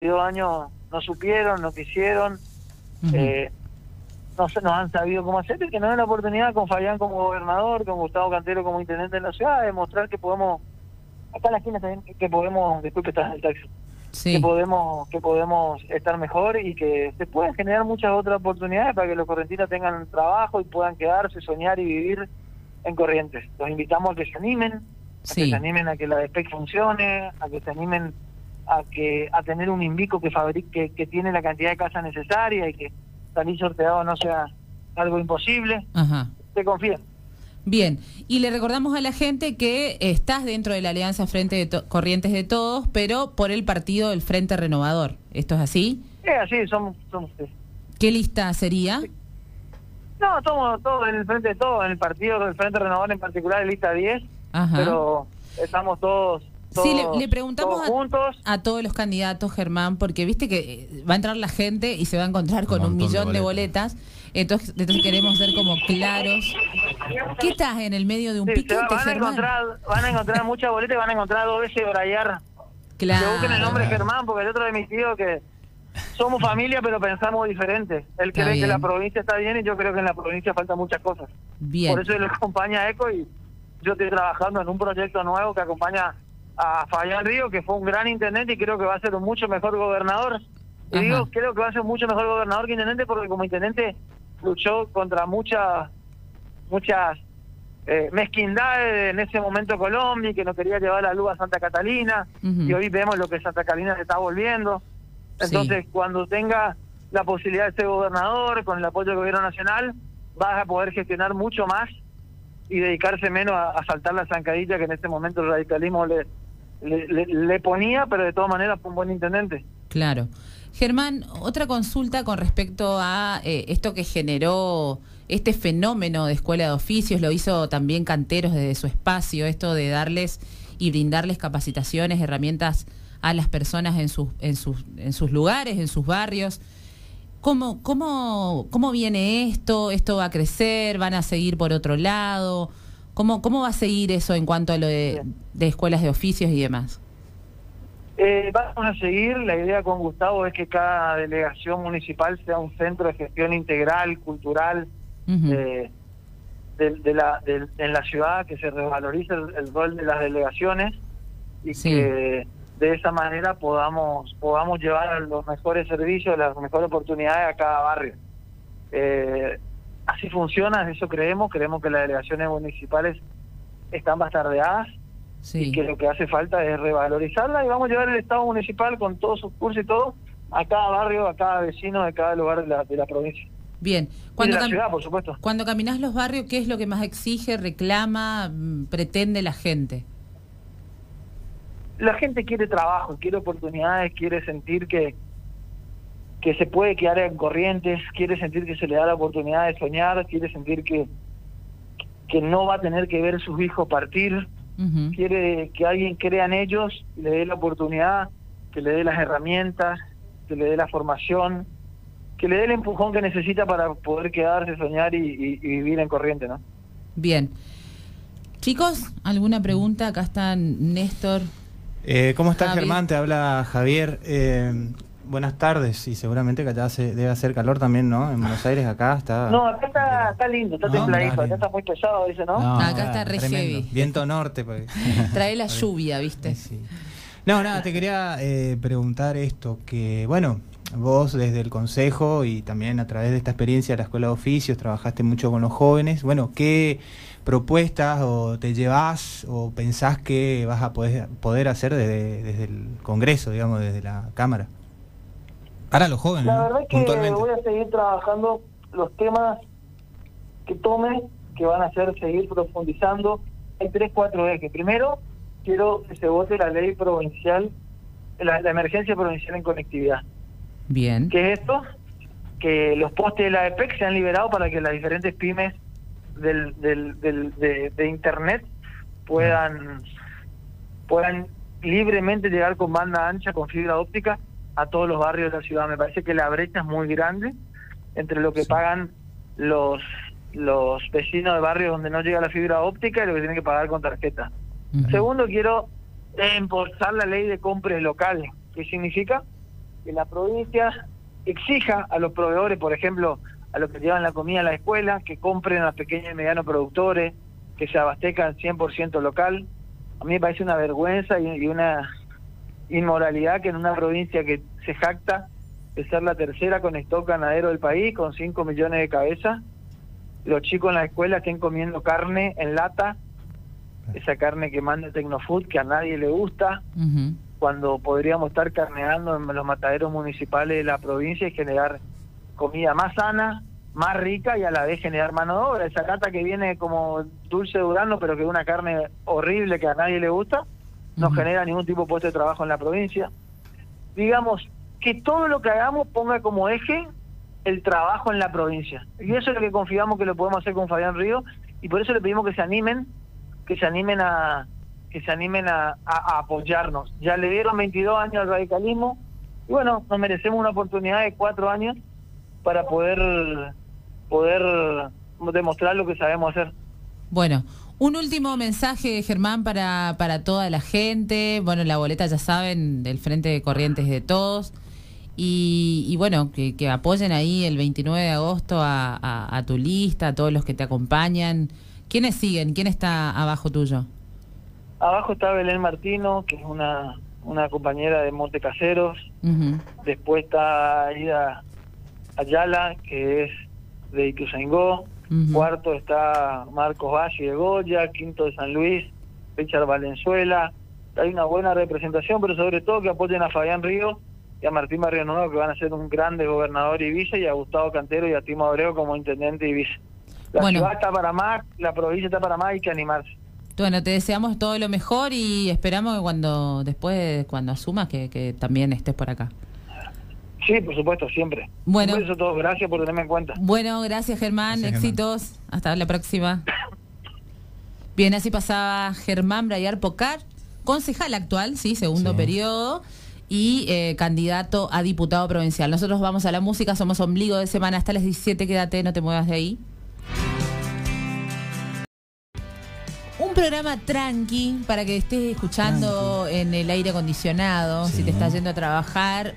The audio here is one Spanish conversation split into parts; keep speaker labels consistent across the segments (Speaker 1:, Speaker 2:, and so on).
Speaker 1: años no supieron, no quisieron, eh, no se nos han sabido cómo hacer y que nos den la oportunidad con Fabián como gobernador, con Gustavo Cantero como intendente de la ciudad, de mostrar que podemos, acá en la esquina también, que podemos, disculpe, estás en el taxi, que podemos que podemos estar mejor y que se pueden generar muchas otras oportunidades para que los correntinos tengan trabajo y puedan quedarse, soñar y vivir en Corrientes. Los invitamos a que se animen, a que se animen a que la DESPEC funcione, a que se animen a que a tener un Invico que fabrique que tiene la cantidad de casas necesaria y que salir sorteado no sea algo imposible. Ajá. Te confía.
Speaker 2: Bien, y le recordamos a la gente que estás dentro de la Alianza Frente de Corrientes de Todos, pero por el partido del Frente Renovador. ¿Esto es así?
Speaker 1: Sí, así somos. somos
Speaker 2: ¿Qué lista sería?
Speaker 1: No, somos todos en el Frente de Todos, en el partido del Frente Renovador en particular, lista 10, Ajá. pero estamos todos
Speaker 2: sí, le, preguntamos a, todos los candidatos, Germán, porque viste que eh, va a entrar la gente y se va a encontrar con un, millón de boletas. entonces, entonces, queremos ser como claros. ¿Qué estás en el medio de un piquete,
Speaker 1: van, a encontrar, van a encontrar muchas boletas y van a encontrar dos veces Brayar. Claro. Que busquen el nombre Germán, porque el otro de mis tíos que somos familia, pero pensamos diferente. Él cree que la provincia está bien y yo creo que en la provincia falta muchas cosas. Bien. Por eso él acompaña a ECO y yo estoy trabajando en un proyecto nuevo que acompaña a Fabián Río, que fue un gran intendente y creo que va a ser un mucho mejor gobernador. Y digo, creo que va a ser mucho mejor gobernador que intendente porque como intendente luchó contra muchas muchas eh, mezquindades en ese momento Colombia y que no quería llevar la luz a Santa Catalina y hoy vemos lo que Santa Catalina se está volviendo. Entonces, cuando tenga la posibilidad de ser gobernador con el apoyo del gobierno nacional, vas a poder gestionar mucho más y dedicarse menos a, saltar la zancadilla que en este momento el radicalismo le, le, ponía, pero de todas maneras fue un buen intendente.
Speaker 2: Claro. Germán, otra consulta con respecto a eh, esto que generó este fenómeno de escuela de oficios, lo hizo también Canteros desde su espacio, esto de darles y brindarles capacitaciones, herramientas a las personas en sus, en sus, en sus lugares, en sus barrios. ¿Cómo, cómo, ¿Cómo viene esto? ¿Esto va a crecer? ¿Van a seguir por otro lado? ¿Cómo, ¿Cómo va a seguir eso en cuanto a lo de, escuelas de oficios y demás?
Speaker 1: Eh, vamos a seguir. La idea con Gustavo es que cada delegación municipal sea un centro de gestión integral, cultural, eh, de, la, en la ciudad, que se revalorice el, rol de las delegaciones y que de esa manera podamos podamos llevar los mejores servicios, las mejores oportunidades a cada barrio. Eh, así funciona, eso creemos, creemos que las delegaciones municipales están bastardeadas y que lo que hace falta es revalorizarla y vamos a llevar el Estado municipal con todos sus cursos y todo a cada barrio, a cada vecino de cada lugar de la, de la provincia.
Speaker 2: Bien,
Speaker 1: cuando, la ciudad, por supuesto.
Speaker 2: cuando caminas los barrios, ¿qué es lo que más exige, reclama, mm, pretende la gente?
Speaker 1: La gente quiere trabajo, quiere oportunidades, quiere sentir que, que se puede quedar en corrientes, quiere sentir que se le da la oportunidad de soñar, quiere sentir que, que no va a tener que ver sus hijos partir, quiere que alguien crea en ellos le dé la oportunidad, que le dé las herramientas, que le dé la formación, que le dé el empujón que necesita para poder quedarse, soñar y, vivir en corriente, ¿no?
Speaker 2: Bien. Chicos, ¿alguna pregunta? Acá están Néstor.
Speaker 3: Eh, ¿Cómo estás, Germán? Te habla Javier. Eh, buenas tardes y seguramente que allá debe hacer calor también, ¿no? En Buenos Aires acá está...
Speaker 1: No, acá está, está lindo, está templadito, acá está muy pesado, dice, ¿no?
Speaker 2: acá está re heavy.
Speaker 3: Viento norte. Pues.
Speaker 2: Trae la lluvia, ¿viste?
Speaker 3: Sí. No, nada, te quería eh, preguntar esto, que bueno, vos desde el consejo y también a través de esta experiencia de la Escuela de Oficios trabajaste mucho con los jóvenes, bueno, ¿qué propuestas o te llevas o pensás que vas a poder, poder hacer desde, desde el Congreso, digamos, desde la Cámara? Para los jóvenes.
Speaker 1: La verdad es que voy a seguir trabajando los temas que tome, que van a ser seguir profundizando. Hay tres, cuatro ejes. Primero, quiero que se vote la ley provincial, la, emergencia provincial en conectividad.
Speaker 2: Bien.
Speaker 1: ¿Qué es esto? Que los postes de la EPEC sean liberados para que las diferentes pymes del, del, del de, Internet puedan, puedan libremente llegar con banda ancha, con fibra óptica, a todos los barrios de la ciudad. Me parece que la brecha es muy grande entre lo que pagan los los vecinos de barrios donde no llega la fibra óptica y lo que tienen que pagar con tarjeta. Segundo, quiero impulsar la ley de compras locales. ¿Qué significa? que la provincia exija a los proveedores, por ejemplo, a los que llevan la comida a la escuela, que compren a pequeños y medianos productores, que se abastezcan 100% local. A mí me parece una vergüenza y, una inmoralidad que en una provincia que se jacta de ser la tercera con stock ganadero del país, con 5 millones de cabezas, los chicos en la escuela estén comiendo carne en lata, esa carne que manda Tecnofood, que a nadie le gusta, cuando podríamos estar carneando en los mataderos municipales de la provincia y generar comida más sana, más rica y a la vez generar mano de obra. Esa lata que viene como dulce durano, pero que es una carne horrible que a nadie le gusta, no genera ningún tipo de puesto de trabajo en la provincia. Digamos, que todo lo que hagamos ponga como eje el trabajo en la provincia. Y eso es lo que confiamos que lo podemos hacer con Fabián Río y por eso le pedimos que se animen, que se animen a que se animen a, a apoyarnos. Ya le dieron 22 años al radicalismo y bueno, nos merecemos una oportunidad de cuatro años para poder poder demostrar lo que sabemos hacer.
Speaker 2: Bueno, un último mensaje, Germán, para, para toda la gente. Bueno, la boleta ya saben, del Frente de Corrientes de Todos. Y, bueno, que, que, apoyen ahí el 29 de agosto a, a, tu lista, a todos los que te acompañan. ¿Quiénes siguen? ¿Quién está abajo tuyo?
Speaker 1: Abajo está Belén Martino, que es una, una compañera de Monte Caseros. Después está Ida Ayala, que es de Ituzaingó, cuarto está Marcos Valle de Goya, quinto de San Luis, Richard Valenzuela, hay una buena representación, pero sobre todo que apoyen a Fabián Río y a Martín Barrio Nuevo, que van a ser un grande gobernador y vice, y a Gustavo Cantero y a Timo Abreu como intendente y vice. La ciudad está para más, la provincia está para más, hay que animarse.
Speaker 2: Bueno, te deseamos todo lo mejor y esperamos que cuando después, cuando asumas, que, que también estés por acá.
Speaker 1: Sí, por supuesto, siempre. Bueno. Por eso todo, gracias por tenerme en cuenta.
Speaker 2: Bueno, gracias Germán, éxitos. Hasta la próxima. Bien, así pasaba Germán Brayar Pocar, concejal actual, sí, segundo periodo, y eh, candidato a diputado provincial. Nosotros vamos a la música, somos ombligo de semana hasta las 17, quédate, no te muevas de ahí. Un programa tranqui para que estés escuchando en el aire acondicionado, si te estás yendo a trabajar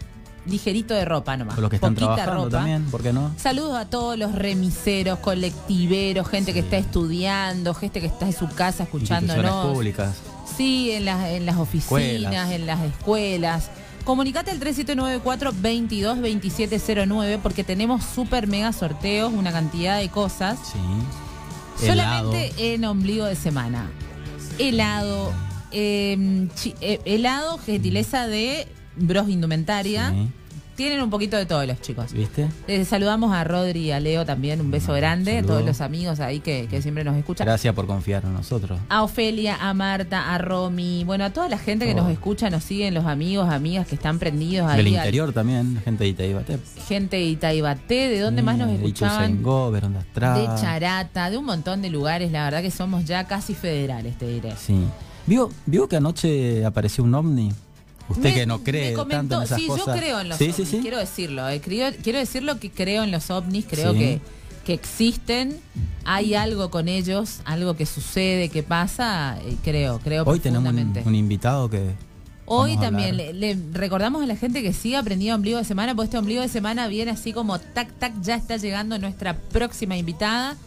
Speaker 2: ligerito de ropa nomás.
Speaker 3: Con los que están trabajando también, ¿por qué no?
Speaker 2: Saludos a todos los remiseros, colectiveros, gente que está estudiando, gente que está en su casa escuchándonos.
Speaker 3: públicas.
Speaker 2: Sí, en las, en las oficinas, en las escuelas. Comunicate al 3794-222709 porque tenemos super mega sorteos, una cantidad de cosas.
Speaker 3: Sí.
Speaker 2: Solamente en ombligo de semana. Helado, em, eh, helado, gentileza de Bros Indumentaria. Tienen un poquito de todos los chicos.
Speaker 3: ¿Viste?
Speaker 2: Les saludamos a Rodri y a Leo también, un beso grande, a todos los amigos ahí que, siempre nos escuchan.
Speaker 3: Gracias por confiar en nosotros.
Speaker 2: A Ofelia, a Marta, a Romy, bueno, a toda la gente que nos oh. escucha, nos siguen, los amigos, amigas que están prendidos ahí.
Speaker 3: Del interior también, gente de Itaibaté.
Speaker 2: Gente de Itaibaté, ¿de dónde más nos escuchaban?
Speaker 3: De
Speaker 2: Charata, de un montón de lugares, la verdad que somos ya casi federales, te diré.
Speaker 3: Sí. ¿Vio, ¿Vio que anoche apareció un ovni? Usted que no cree tanto en esas
Speaker 2: sí,
Speaker 3: yo
Speaker 2: creo en los ovnis, quiero decirlo. Eh, quiero, decirlo que creo en los ovnis, creo que, que existen, hay algo con ellos, algo que sucede, que pasa, eh, creo, creo
Speaker 3: Hoy tenemos un, invitado que...
Speaker 2: Hoy también le, recordamos a la gente que siga aprendiendo ombligo de semana, porque este ombligo de semana viene así como tac, tac, ya está llegando nuestra próxima invitada.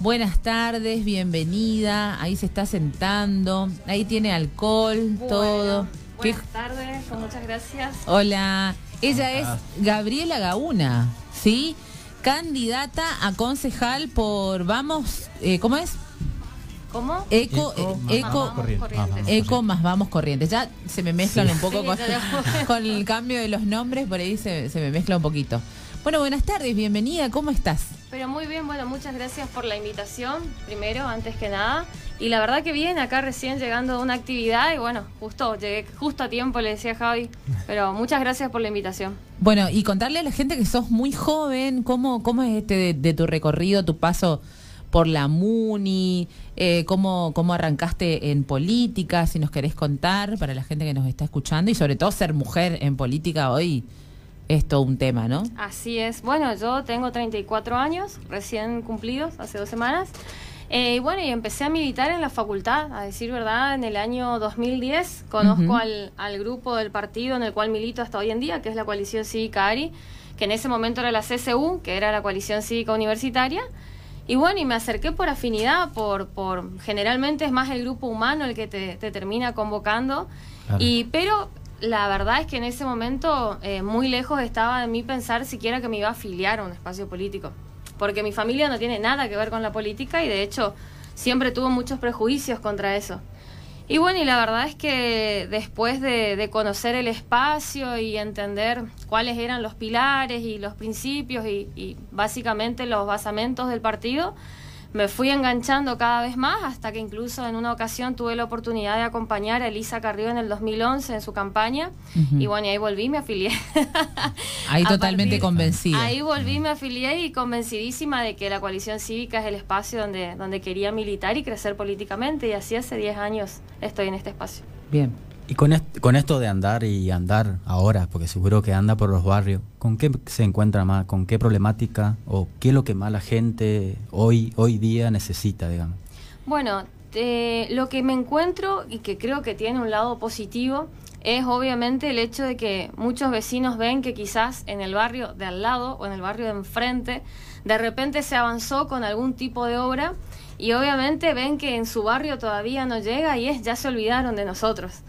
Speaker 2: Buenas tardes, bienvenida. Ahí se está sentando. Ahí tiene alcohol, todo.
Speaker 4: Buenas tardes, muchas gracias.
Speaker 2: Hola, ella es Gabriela Gauna, ¿sí? Candidata a concejal por Vamos, eh, ¿cómo es?
Speaker 4: ¿Cómo?
Speaker 2: Eco, eco, eco más vamos corrientes. Ya se me mezclan un poco con, el cambio de los nombres, por ahí se, se me mezcla un poquito. Bueno, buenas tardes, bienvenida, ¿cómo estás?
Speaker 4: Pero muy bien, bueno, muchas gracias por la invitación, primero, antes que nada. Y la verdad que bien, acá recién llegando a una actividad y bueno, justo, llegué justo a tiempo, le decía Javi. Pero muchas gracias por la invitación.
Speaker 2: Bueno, y contarle a la gente que sos muy joven, ¿cómo, cómo es este de, tu recorrido, tu paso por la MUNI? Eh, cómo, ¿Cómo arrancaste en política? Si nos querés contar para la gente que nos está escuchando y sobre todo ser mujer en política hoy es todo un tema, ¿no?
Speaker 4: Así es. Bueno, yo tengo 34 años, recién cumplidos, hace dos semanas. Eh, bueno, y empecé a militar en la facultad, a decir verdad, en el año 2010. Conozco al, al, grupo del partido en el cual milito hasta hoy en día, que es la coalición cívica ARI, que en ese momento era la CCU, que era la coalición cívica universitaria. Y bueno, y me acerqué por afinidad, por, por generalmente es más el grupo humano el que te, termina convocando. Y, pero la verdad es que en ese momento eh, muy lejos estaba de mí pensar siquiera que me iba a afiliar a un espacio político porque mi familia no tiene nada que ver con la política y de hecho siempre tuvo muchos prejuicios contra eso. Y bueno, y la verdad es que después de, conocer el espacio y entender cuáles eran los pilares y los principios y, y básicamente los basamentos del partido, me fui enganchando cada vez más hasta que incluso en una ocasión tuve la oportunidad de acompañar a Elisa Carrillo en el 2011 en su campaña y bueno, y ahí volví, me afilié.
Speaker 2: ahí totalmente convencida.
Speaker 4: Ahí volví, me afilié y convencidísima de que la coalición cívica es el espacio donde, donde quería militar y crecer políticamente y así hace 10 años estoy en este espacio.
Speaker 2: Bien.
Speaker 5: Y con, con esto de andar y andar ahora, porque seguro que anda por los barrios, ¿con qué se encuentra más? ¿Con qué problemática? ¿O qué es lo que más la gente hoy, hoy día necesita, digamos?
Speaker 4: Bueno, lo que me encuentro y que creo que tiene un lado positivo es obviamente el hecho de que muchos vecinos ven que quizás en el barrio de al lado o en el barrio de enfrente de repente se avanzó con algún tipo de obra y obviamente ven que en su barrio todavía no llega y es ya se olvidaron de nosotros.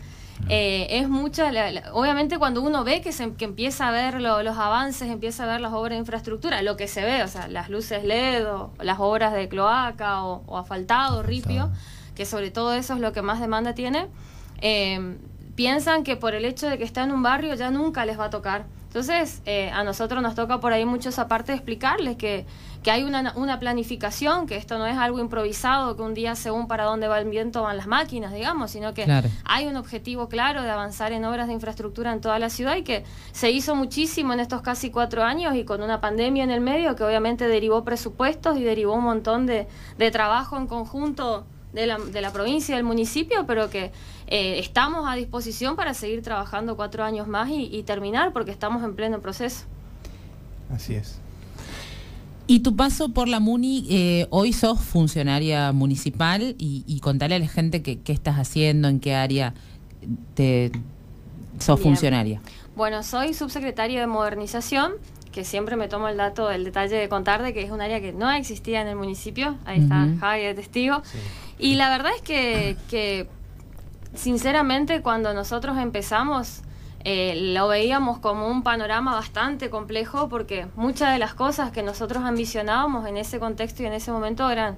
Speaker 4: Eh, es mucha, obviamente cuando uno ve que, se, que empieza a ver los avances, empieza a ver las obras de infraestructura, lo que se ve, o sea, las luces LED o las obras de cloaca o, asfaltado, ripio, que sobre todo eso es lo que más demanda tiene, eh, piensan que por el hecho de que está en un barrio ya nunca les va a tocar. Entonces, eh, a nosotros nos toca por ahí mucho esa parte de explicarles que, que hay una, una, planificación, que esto no es algo improvisado, que un día según para dónde va el viento van las máquinas, digamos, sino que hay un objetivo claro de avanzar en obras de infraestructura en toda la ciudad y que se hizo muchísimo en estos casi cuatro años y con una pandemia en el medio que obviamente derivó presupuestos y derivó un montón de, de trabajo en conjunto de la, de la provincia y del municipio, pero que eh, estamos a disposición para seguir trabajando cuatro años más y, terminar, porque estamos en pleno proceso.
Speaker 3: Así es.
Speaker 2: Y tu paso por la MUNI, eh, hoy sos funcionaria municipal y, y contale a la gente qué estás haciendo, en qué área te sos funcionaria.
Speaker 4: Bueno, soy subsecretaria de modernización, que siempre me tomo el dato, el detalle de contar de que es un área que no existía en el municipio. Ahí está Javi de testigo. Y la verdad es que, sinceramente, cuando nosotros empezamos, eh, lo veíamos como un panorama bastante complejo porque muchas de las cosas que nosotros ambicionábamos en ese contexto y en ese momento eran,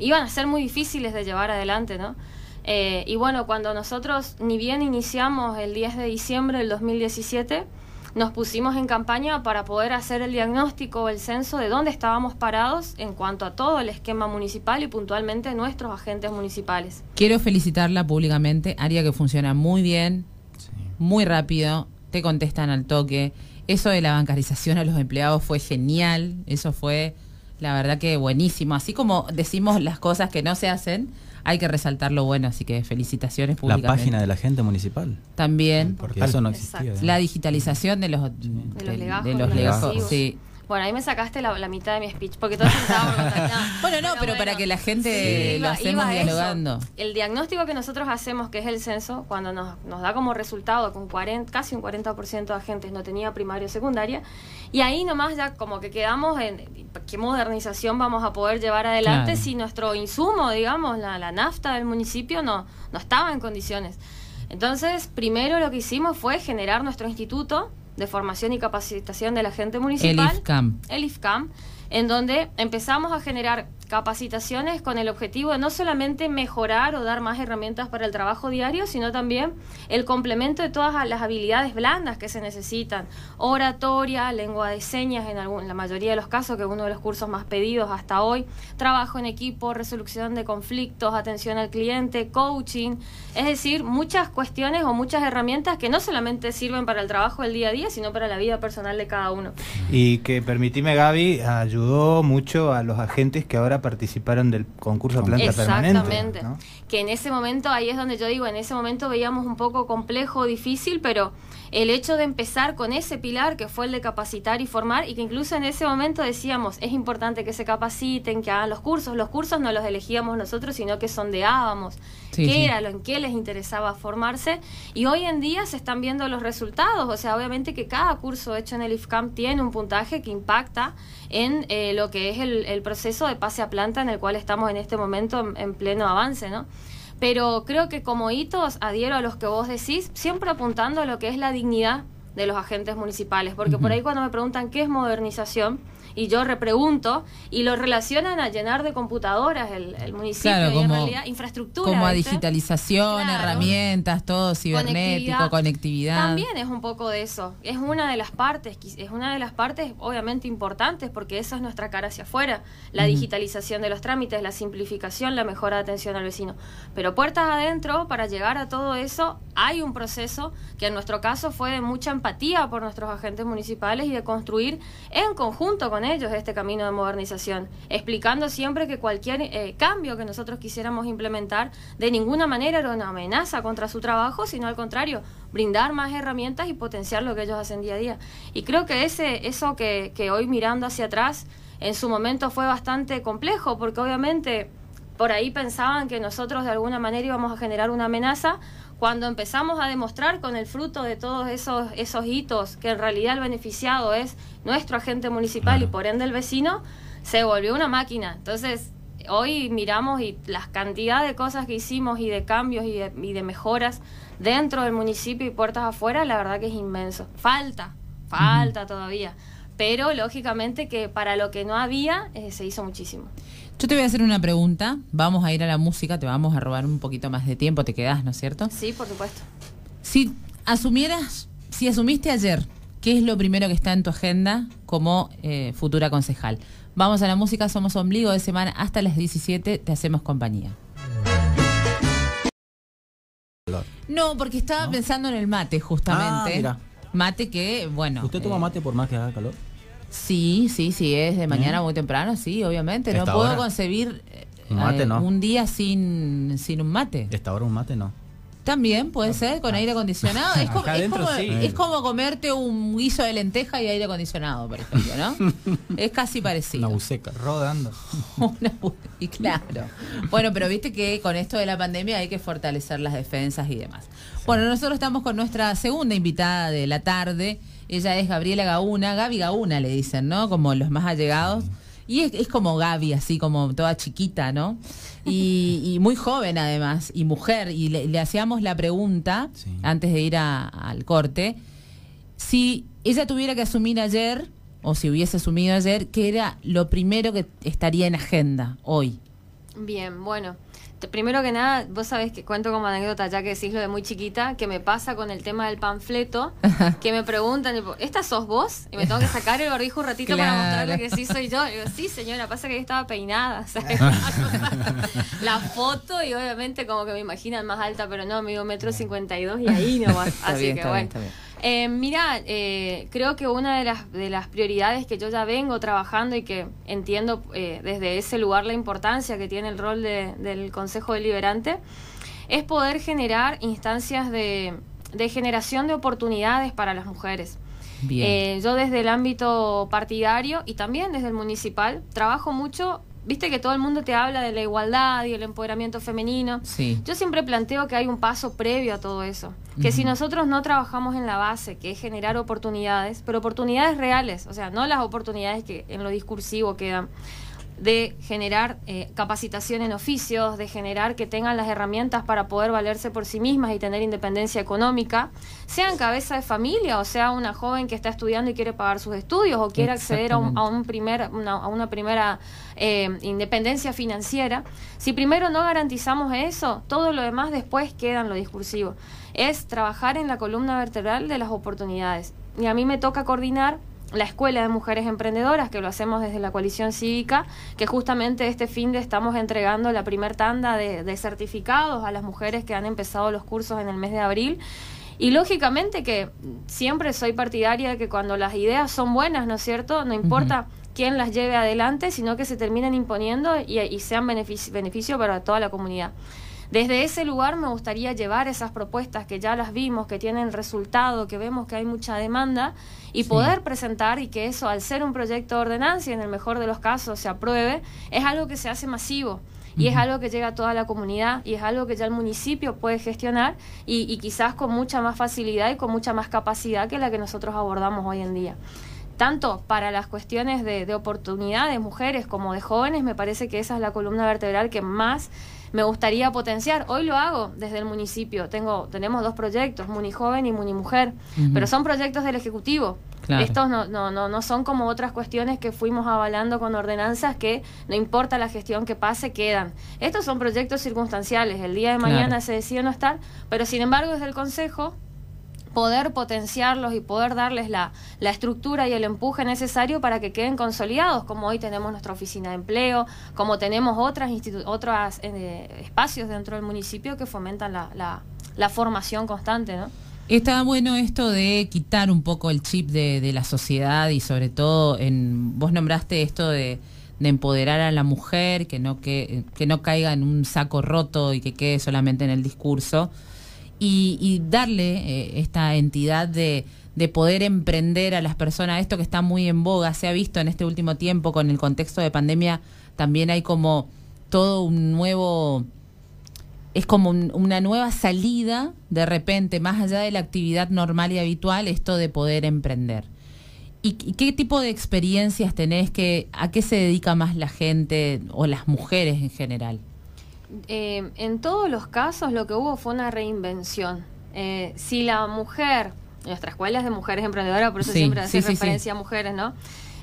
Speaker 4: iban a ser muy difíciles de llevar adelante, ¿no? Eh, y bueno, cuando nosotros ni bien iniciamos el 10 de diciembre del 2017, nos pusimos en campaña para poder hacer el diagnóstico o el censo de dónde estábamos parados en cuanto a todo el esquema municipal y puntualmente nuestros agentes municipales.
Speaker 2: Quiero felicitarla públicamente, área que funciona muy bien, muy rápido, te contestan al toque. Eso de la bancarización a los empleados fue genial, eso fue la verdad que buenísimo. Así como decimos las cosas que no se hacen, hay que resaltar lo bueno, así que felicitaciones públicamente.
Speaker 5: La página de la gente municipal.
Speaker 2: También.
Speaker 5: Porque eso no existía.
Speaker 2: La digitalización de los,
Speaker 4: de, los legajos. sí. Bueno, ahí me sacaste la, mitad de mi speech, porque todos estábamos
Speaker 2: Bueno, no, pero, para que la gente lo hacemos dialogando.
Speaker 4: El diagnóstico que nosotros hacemos, que es el censo, cuando nos, nos da como resultado un 40, casi un 40% de agentes no tenía primaria o secundaria, y ahí nomás ya como que quedamos en qué modernización vamos a poder llevar adelante si nuestro insumo, digamos, la, la nafta del municipio no, no estaba en condiciones. Entonces, primero lo que hicimos fue generar nuestro instituto, de formación y capacitación de la gente municipal.
Speaker 2: El IFCAM.
Speaker 4: El IFCAM, en donde empezamos a generar capacitaciones con el objetivo de no solamente mejorar o dar más herramientas para el trabajo diario, sino también el complemento de todas las habilidades blandas que se necesitan. Oratoria, lengua de señas en, algún, la mayoría de los casos, que es uno de los cursos más pedidos hasta hoy, trabajo en equipo, resolución de conflictos, atención al cliente, coaching, es decir, muchas cuestiones o muchas herramientas que no solamente sirven para el trabajo del día a día, sino para la vida personal de cada uno.
Speaker 3: Y que, permitime Gaby, ayudó mucho a los agentes que ahora participaron del concurso de planta
Speaker 4: permanente. Que en ese momento, ahí es donde yo digo, en ese momento veíamos un poco complejo, difícil, pero el hecho de empezar con ese pilar que fue el de capacitar y formar y que incluso en ese momento decíamos, es importante que se capaciten, que hagan los cursos. Los cursos no los elegíamos nosotros, sino que sondeábamos qué era lo en qué les interesaba formarse y hoy en día se están viendo los resultados, o sea, obviamente que cada curso hecho en el IFCAM tiene un puntaje que impacta en eh, lo que es el, proceso de pase a planta en el cual estamos en este momento en, en pleno avance, ¿no? Pero creo que como hitos adhiero a los que vos decís, siempre apuntando a lo que es la dignidad de los agentes municipales, porque por ahí cuando me preguntan qué es modernización, y yo repregunto y lo relacionan a llenar de computadoras el, municipio y en realidad infraestructura.
Speaker 2: Como a digitalización, herramientas, todo cibernético, conectividad.
Speaker 4: También es un poco de eso. Es una de las partes, es una de las partes obviamente importantes porque esa es nuestra cara hacia afuera. La digitalización de los trámites, la simplificación, la mejora de atención al vecino. Pero puertas adentro, para llegar a todo eso, hay un proceso que en nuestro caso fue de mucha empatía por nuestros agentes municipales y de construir en conjunto con ellos este camino de modernización, explicando siempre que cualquier eh, cambio que nosotros quisiéramos implementar de ninguna manera era una amenaza contra su trabajo, sino al contrario, brindar más herramientas y potenciar lo que ellos hacen día a día. Y creo que ese, eso que, que hoy mirando hacia atrás, en su momento fue bastante complejo, porque obviamente por ahí pensaban que nosotros de alguna manera íbamos a generar una amenaza, cuando empezamos a demostrar con el fruto de todos esos, esos hitos que en realidad el beneficiado es nuestro agente municipal y por ende el vecino, se volvió una máquina. Entonces, hoy miramos y las cantidades de cosas que hicimos y de cambios y de, mejoras dentro del municipio y puertas afuera, la verdad que es inmenso. Falta, falta todavía. Pero lógicamente que para lo que no había, eh, se hizo muchísimo.
Speaker 2: Yo te voy a hacer una pregunta. Vamos a ir a la música, te vamos a robar un poquito más de tiempo, te quedás, ¿no es cierto?
Speaker 4: Sí, por supuesto.
Speaker 2: Si asumieras, si asumiste ayer, ¿qué es lo primero que está en tu agenda como eh, futura concejal? Vamos a la música, somos ombligo de semana hasta las 17, te hacemos compañía. No, porque estaba pensando en el mate, justamente. Ah, mate que, bueno.
Speaker 5: ¿Usted toma eh, mate por más que haga calor?
Speaker 2: Sí, sí, sí, es de mañana muy temprano, sí, obviamente. No puedo concebir
Speaker 5: un, mate, eh, no.
Speaker 2: un día sin, sin un mate.
Speaker 5: Esta hora un mate no.
Speaker 2: También puede ser, con aire acondicionado. Es como, es, como, comerte un guiso de lenteja y aire acondicionado, por ejemplo, ¿no? es casi parecido.
Speaker 5: Una buceca.
Speaker 3: Rodando.
Speaker 2: y claro. Bueno, pero viste que con esto de la pandemia hay que fortalecer las defensas y demás. Bueno, nosotros estamos con nuestra segunda invitada de la tarde. Ella es Gabriela Gauna, Gaby Gauna le dicen, ¿no? Como los más allegados. Y es, como Gaby, así como toda chiquita, ¿no? Y, muy joven además, y mujer. Y le, hacíamos la pregunta, antes de ir al corte, si ella tuviera que asumir ayer, o si hubiese asumido ayer, ¿qué era lo primero que estaría en agenda hoy?
Speaker 4: Bien, bueno primero que nada, vos sabés que cuento como anécdota, ya que decís lo de muy chiquita, que me pasa con el tema del panfleto, que me preguntan, ¿esta sos vos? Y me tengo que sacar el barbijo un ratito para mostrarle que sí soy yo. Y digo, sí, señora, pasa que yo estaba peinada. la foto y obviamente como que me imaginan más alta, pero no, me digo metro cincuenta y dos y ahí nomás. Así que bueno. Eh, mira, eh, creo que una de las, de las prioridades que yo ya vengo trabajando y que entiendo eh, desde ese lugar la importancia que tiene el rol del Consejo Deliberante es poder generar instancias de, de generación de oportunidades para las mujeres. yo desde el ámbito partidario y también desde el municipal trabajo mucho Viste que todo el mundo te habla de la igualdad y el empoderamiento femenino.
Speaker 2: Sí.
Speaker 4: Yo siempre planteo que hay un paso previo a todo eso. Que si nosotros no trabajamos en la base, que es generar oportunidades, pero oportunidades reales, o sea, no las oportunidades que en lo discursivo quedan, de generar eh, capacitación en oficios, de generar que tengan las herramientas para poder valerse por sí mismas y tener independencia económica, sean cabeza de familia o sea una joven que está estudiando y quiere pagar sus estudios o quiere acceder a, un, primer, una, a una primera eh, independencia financiera. Si primero no garantizamos eso, todo lo demás después queda en lo discursivo. Es trabajar en la columna vertebral de las oportunidades. Y a mí me toca coordinar la Escuela de Mujeres Emprendedoras, que lo hacemos desde la coalición cívica, que justamente este fin de estamos entregando la primer tanda de, certificados a las mujeres que han empezado los cursos en el mes de abril. Y lógicamente que siempre soy partidaria de que cuando las ideas son buenas, ¿no es cierto? No importa quién las lleve adelante, sino que se terminen imponiendo y, sean beneficio, beneficio para toda la comunidad. Desde ese lugar me gustaría llevar esas propuestas que ya las vimos, que tienen resultado, que vemos que hay mucha demanda, y poder presentar y que eso, al ser un proyecto de ordenanza y en el mejor de los casos se apruebe, es algo que se hace masivo y es algo que llega a toda la comunidad y es algo que ya el municipio puede gestionar y, quizás con mucha más facilidad y con mucha más capacidad que la que nosotros abordamos hoy en día. Tanto para las cuestiones de, de oportunidad de mujeres como de jóvenes, me parece que esa es la columna vertebral que más me gustaría potenciar. Hoy lo hago desde el municipio. Tengo, tenemos dos proyectos, Muni Joven y Muni Mujer, pero son proyectos del Ejecutivo. Estos no, no, no, no son como otras cuestiones que fuimos avalando con ordenanzas que no importa la gestión que pase, quedan. Estos son proyectos circunstanciales. El día de mañana se decide no estar, pero sin embargo desde el Consejo poder potenciarlos y poder darles la, la, estructura y el empuje necesario para que queden consolidados, como hoy tenemos nuestra oficina de empleo, como tenemos otras otros eh, espacios dentro del municipio que fomentan la, la, la, formación constante, ¿no?
Speaker 2: Está bueno esto de quitar un poco el chip de, de la sociedad y sobre todo en vos nombraste esto de, de empoderar a la mujer, que no que, que no caiga en un saco roto y que quede solamente en el discurso y, darle eh, esta entidad de, de poder emprender a las personas, esto que está muy en boga, se ha visto en este último tiempo con el contexto de pandemia, también hay como todo un nuevo, es como una nueva salida de repente, más allá de la actividad normal y habitual, esto de poder emprender. ¿Y, qué tipo de experiencias tenés? Que, ¿A qué se dedica más la gente o las mujeres en general?
Speaker 4: Eh, en todos los casos lo que hubo fue una reinvención. Eh, si la mujer, nuestra escuela es de mujeres emprendedoras, por eso siempre hace referencia a mujeres, ¿no?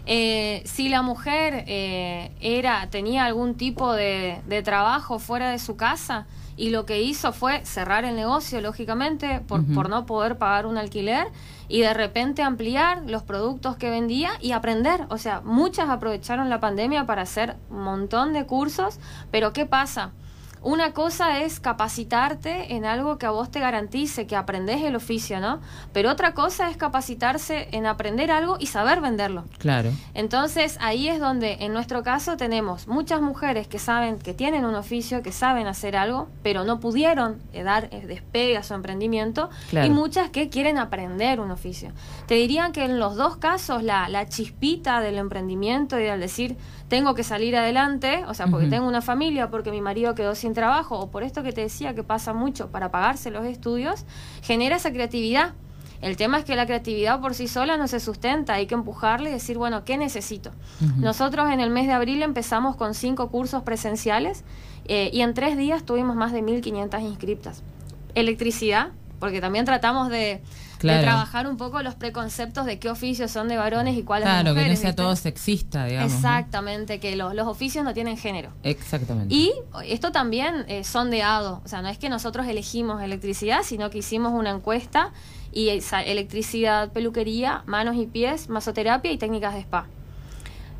Speaker 4: Eh, si la mujer era tenía algún tipo de, trabajo fuera de su casa y lo que hizo fue cerrar el negocio, lógicamente, por, por no poder pagar un alquiler y de repente ampliar los productos que vendía y aprender. O sea, muchas aprovecharon la pandemia para hacer un montón de cursos, pero ¿qué pasa? Una cosa es capacitarte en algo que a vos te garantice que aprendes el oficio, ¿no? Pero otra cosa es capacitarse en aprender algo y saber venderlo.
Speaker 2: Claro.
Speaker 4: Entonces ahí es donde en nuestro caso tenemos muchas mujeres que saben que tienen un oficio, que saben hacer algo, pero no pudieron eh, dar eh, despegue a su emprendimiento y muchas que quieren aprender un oficio. Te dirían que en los dos casos la, la chispita del emprendimiento y al decir tengo que salir adelante, o sea, porque tengo una familia, porque mi marido quedó sin trabajo, o por esto que te decía que pasa mucho para pagarse los estudios, genera esa creatividad. El tema es que la creatividad por sí sola no se sustenta, hay que empujarle y decir, bueno, ¿qué necesito? Nosotros en el mes de abril empezamos con cinco cursos presenciales eh, y en tres días tuvimos más de 1.500 inscriptas. Electricidad, porque también tratamos de, trabajar un poco los preconceptos de qué oficios son de varones y cuáles de mujeres.
Speaker 2: Claro, que no sea todo sexista, digamos.
Speaker 4: Exactamente, que los, los, oficios no tienen género.
Speaker 2: Exactamente.
Speaker 4: Y esto también eh, sondeado, o sea, no es que nosotros elegimos electricidad, sino que hicimos una encuesta y electricidad, peluquería, manos y pies, masoterapia y técnicas de spa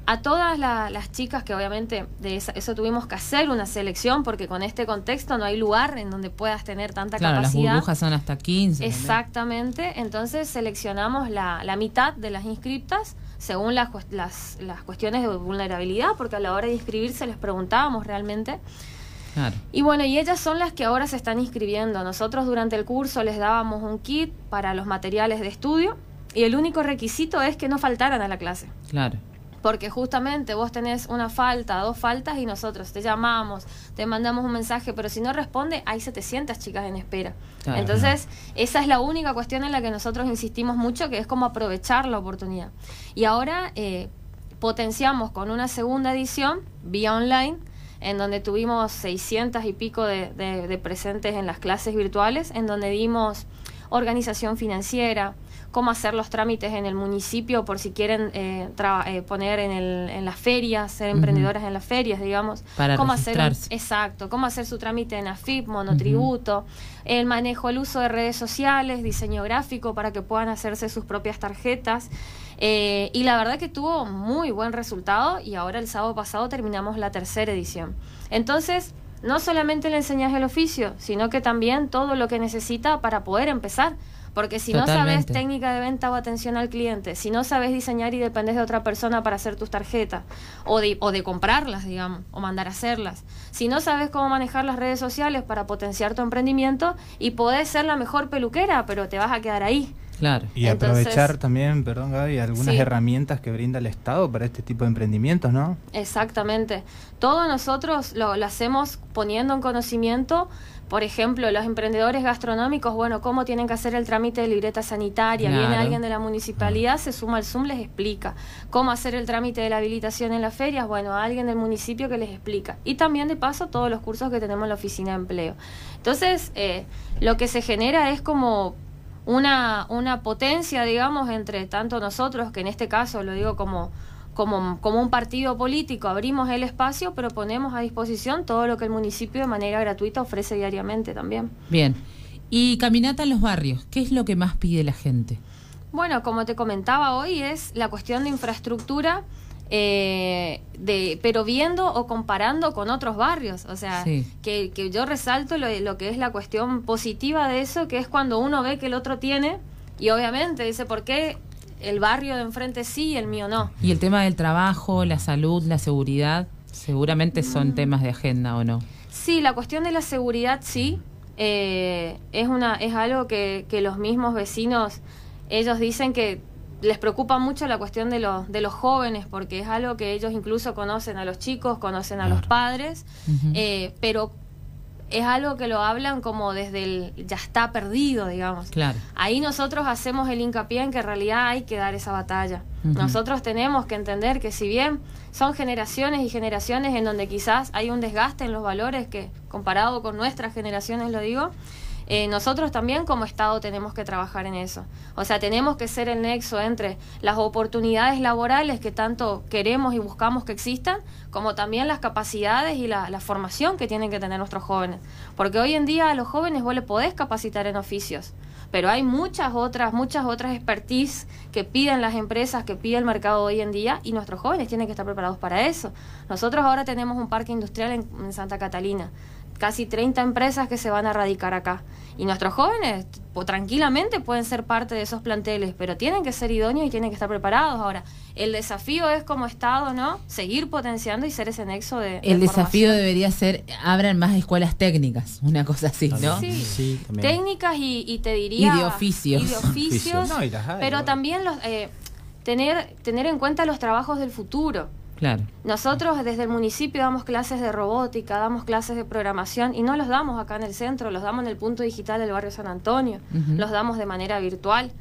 Speaker 4: a todas las chicas que obviamente de eso tuvimos que hacer una selección porque con este contexto no hay lugar en donde puedas tener tanta
Speaker 2: claro,
Speaker 4: capacidad.
Speaker 2: Las burbujas son hasta 15.
Speaker 4: Exactamente, entonces seleccionamos la, la, mitad de las inscriptas según las, las, las cuestiones de vulnerabilidad, porque a la hora de inscribirse les preguntábamos realmente. Claro. Y bueno, y ellas son las que ahora se están inscribiendo. Nosotros durante el curso les dábamos un kit para los materiales de estudio y el único requisito es que no faltaran a la clase.
Speaker 2: Claro
Speaker 4: porque justamente vos tenés una falta, dos faltas y nosotros te llamamos, te mandamos un mensaje, pero si no responde, hay 700 chicas en espera. Entonces, esa es la única cuestión en la que nosotros insistimos mucho, que es como aprovechar la oportunidad. Y ahora eh, potenciamos con una segunda edición, vía online, en donde tuvimos 600 y pico de, de presentes en las clases virtuales, en donde dimos organización financiera, cómo hacer los trámites en el municipio por si quieren eh, eh, poner en, el, en las ferias, ser emprendedoras en las ferias, digamos.
Speaker 2: Para
Speaker 4: cómo
Speaker 2: hacer
Speaker 4: exacto, cómo hacer su trámite en AFIP, monotributo, el manejo, el uso de redes sociales, diseño gráfico para que puedan hacerse sus propias tarjetas. Eh, y la verdad que tuvo muy buen resultado y ahora el sábado pasado terminamos la tercera edición. Entonces, no solamente le enseñas el oficio, sino que también todo lo que necesita para poder empezar Porque si no sabes técnica de venta o atención al cliente, si no sabes diseñar y dependes de otra persona para hacer tus tarjetas, o de, o de comprarlas, digamos, o mandar a hacerlas, si no sabes cómo manejar las redes sociales para potenciar tu emprendimiento, y podés ser la mejor peluquera, pero te vas a quedar ahí.
Speaker 3: Claro. Y aprovechar también, perdón Gaby, algunas herramientas que brinda el Estado para este tipo de emprendimientos, ¿no?
Speaker 4: Exactamente. Todo nosotros lo, hacemos poniendo en conocimiento por ejemplo, los emprendedores gastronómicos, bueno, cómo tienen que hacer el trámite de libreta sanitaria. Viene alguien de la municipalidad, se suma al Zoom, les explica. Cómo hacer el trámite de la habilitación en las ferias, bueno, alguien del municipio que les explica. Y también, de paso, todos los cursos que tenemos en la oficina de empleo. Entonces, eh, lo que se genera es como una, una potencia, digamos, entre tanto nosotros, que en este caso lo digo como, como, como un partido político, abrimos el espacio, pero ponemos a disposición todo lo que el municipio de manera gratuita ofrece diariamente también.
Speaker 2: Bien. Y caminata en los barrios, ¿qué es lo que más pide la gente?
Speaker 4: Bueno, como te comentaba hoy, es la cuestión de infraestructura eh, de, pero viendo o comparando con otros barrios. O sea, que, que, yo resalto lo, lo, que es la cuestión positiva de eso, que es cuando uno ve que el otro tiene y obviamente dice, ¿por qué el barrio de enfrente sí y el mío no?
Speaker 2: Y el tema del trabajo, la salud, la seguridad, seguramente son mm. temas de agenda o no.
Speaker 4: Sí, la cuestión de la seguridad sí. Eh, es, una, es algo que, que los mismos vecinos, ellos dicen que les preocupa mucho la cuestión de, los de los jóvenes, porque es algo que ellos incluso conocen a los chicos, conocen a los padres, eh, pero es algo que lo hablan como desde el ya está perdido, digamos.
Speaker 2: Claro.
Speaker 4: Ahí nosotros hacemos el hincapié en que en realidad hay que dar esa batalla. Nosotros tenemos que entender que si bien son generaciones y generaciones en donde quizás hay un desgaste en los valores que comparado con nuestras generaciones lo digo, eh, nosotros también como Estado tenemos que trabajar en eso. O sea, tenemos que ser el nexo entre las oportunidades laborales que tanto queremos y buscamos que existan, como también las capacidades y la, formación que tienen que tener nuestros jóvenes. Porque hoy en día a los jóvenes vos le podés capacitar en oficios pero hay muchas otras, muchas otras expertise que piden las empresas, que pide el mercado hoy en día y nuestros jóvenes tienen que estar preparados para eso. Nosotros ahora tenemos un parque industrial en Santa Catalina casi 30 empresas que se van a radicar acá. Y nuestros jóvenes tranquilamente pueden ser parte de esos planteles, pero tienen que ser idóneos y tienen que estar preparados. Ahora, el desafío es como Estado, ¿no? Seguir potenciando y ser ese nexo de...
Speaker 2: El desafío debería ser, abran más escuelas técnicas, una cosa así, ¿no?
Speaker 4: Sí, técnicas y, te diría...
Speaker 2: Y de oficios.
Speaker 4: Y de oficios, pero también los, eh, tener, tener en cuenta los trabajos del futuro.
Speaker 2: Claro.
Speaker 4: Nosotros desde el municipio damos clases de robótica, damos clases de programación y no los damos acá en el centro, los damos en el punto digital del barrio San Antonio, los damos de manera virtual.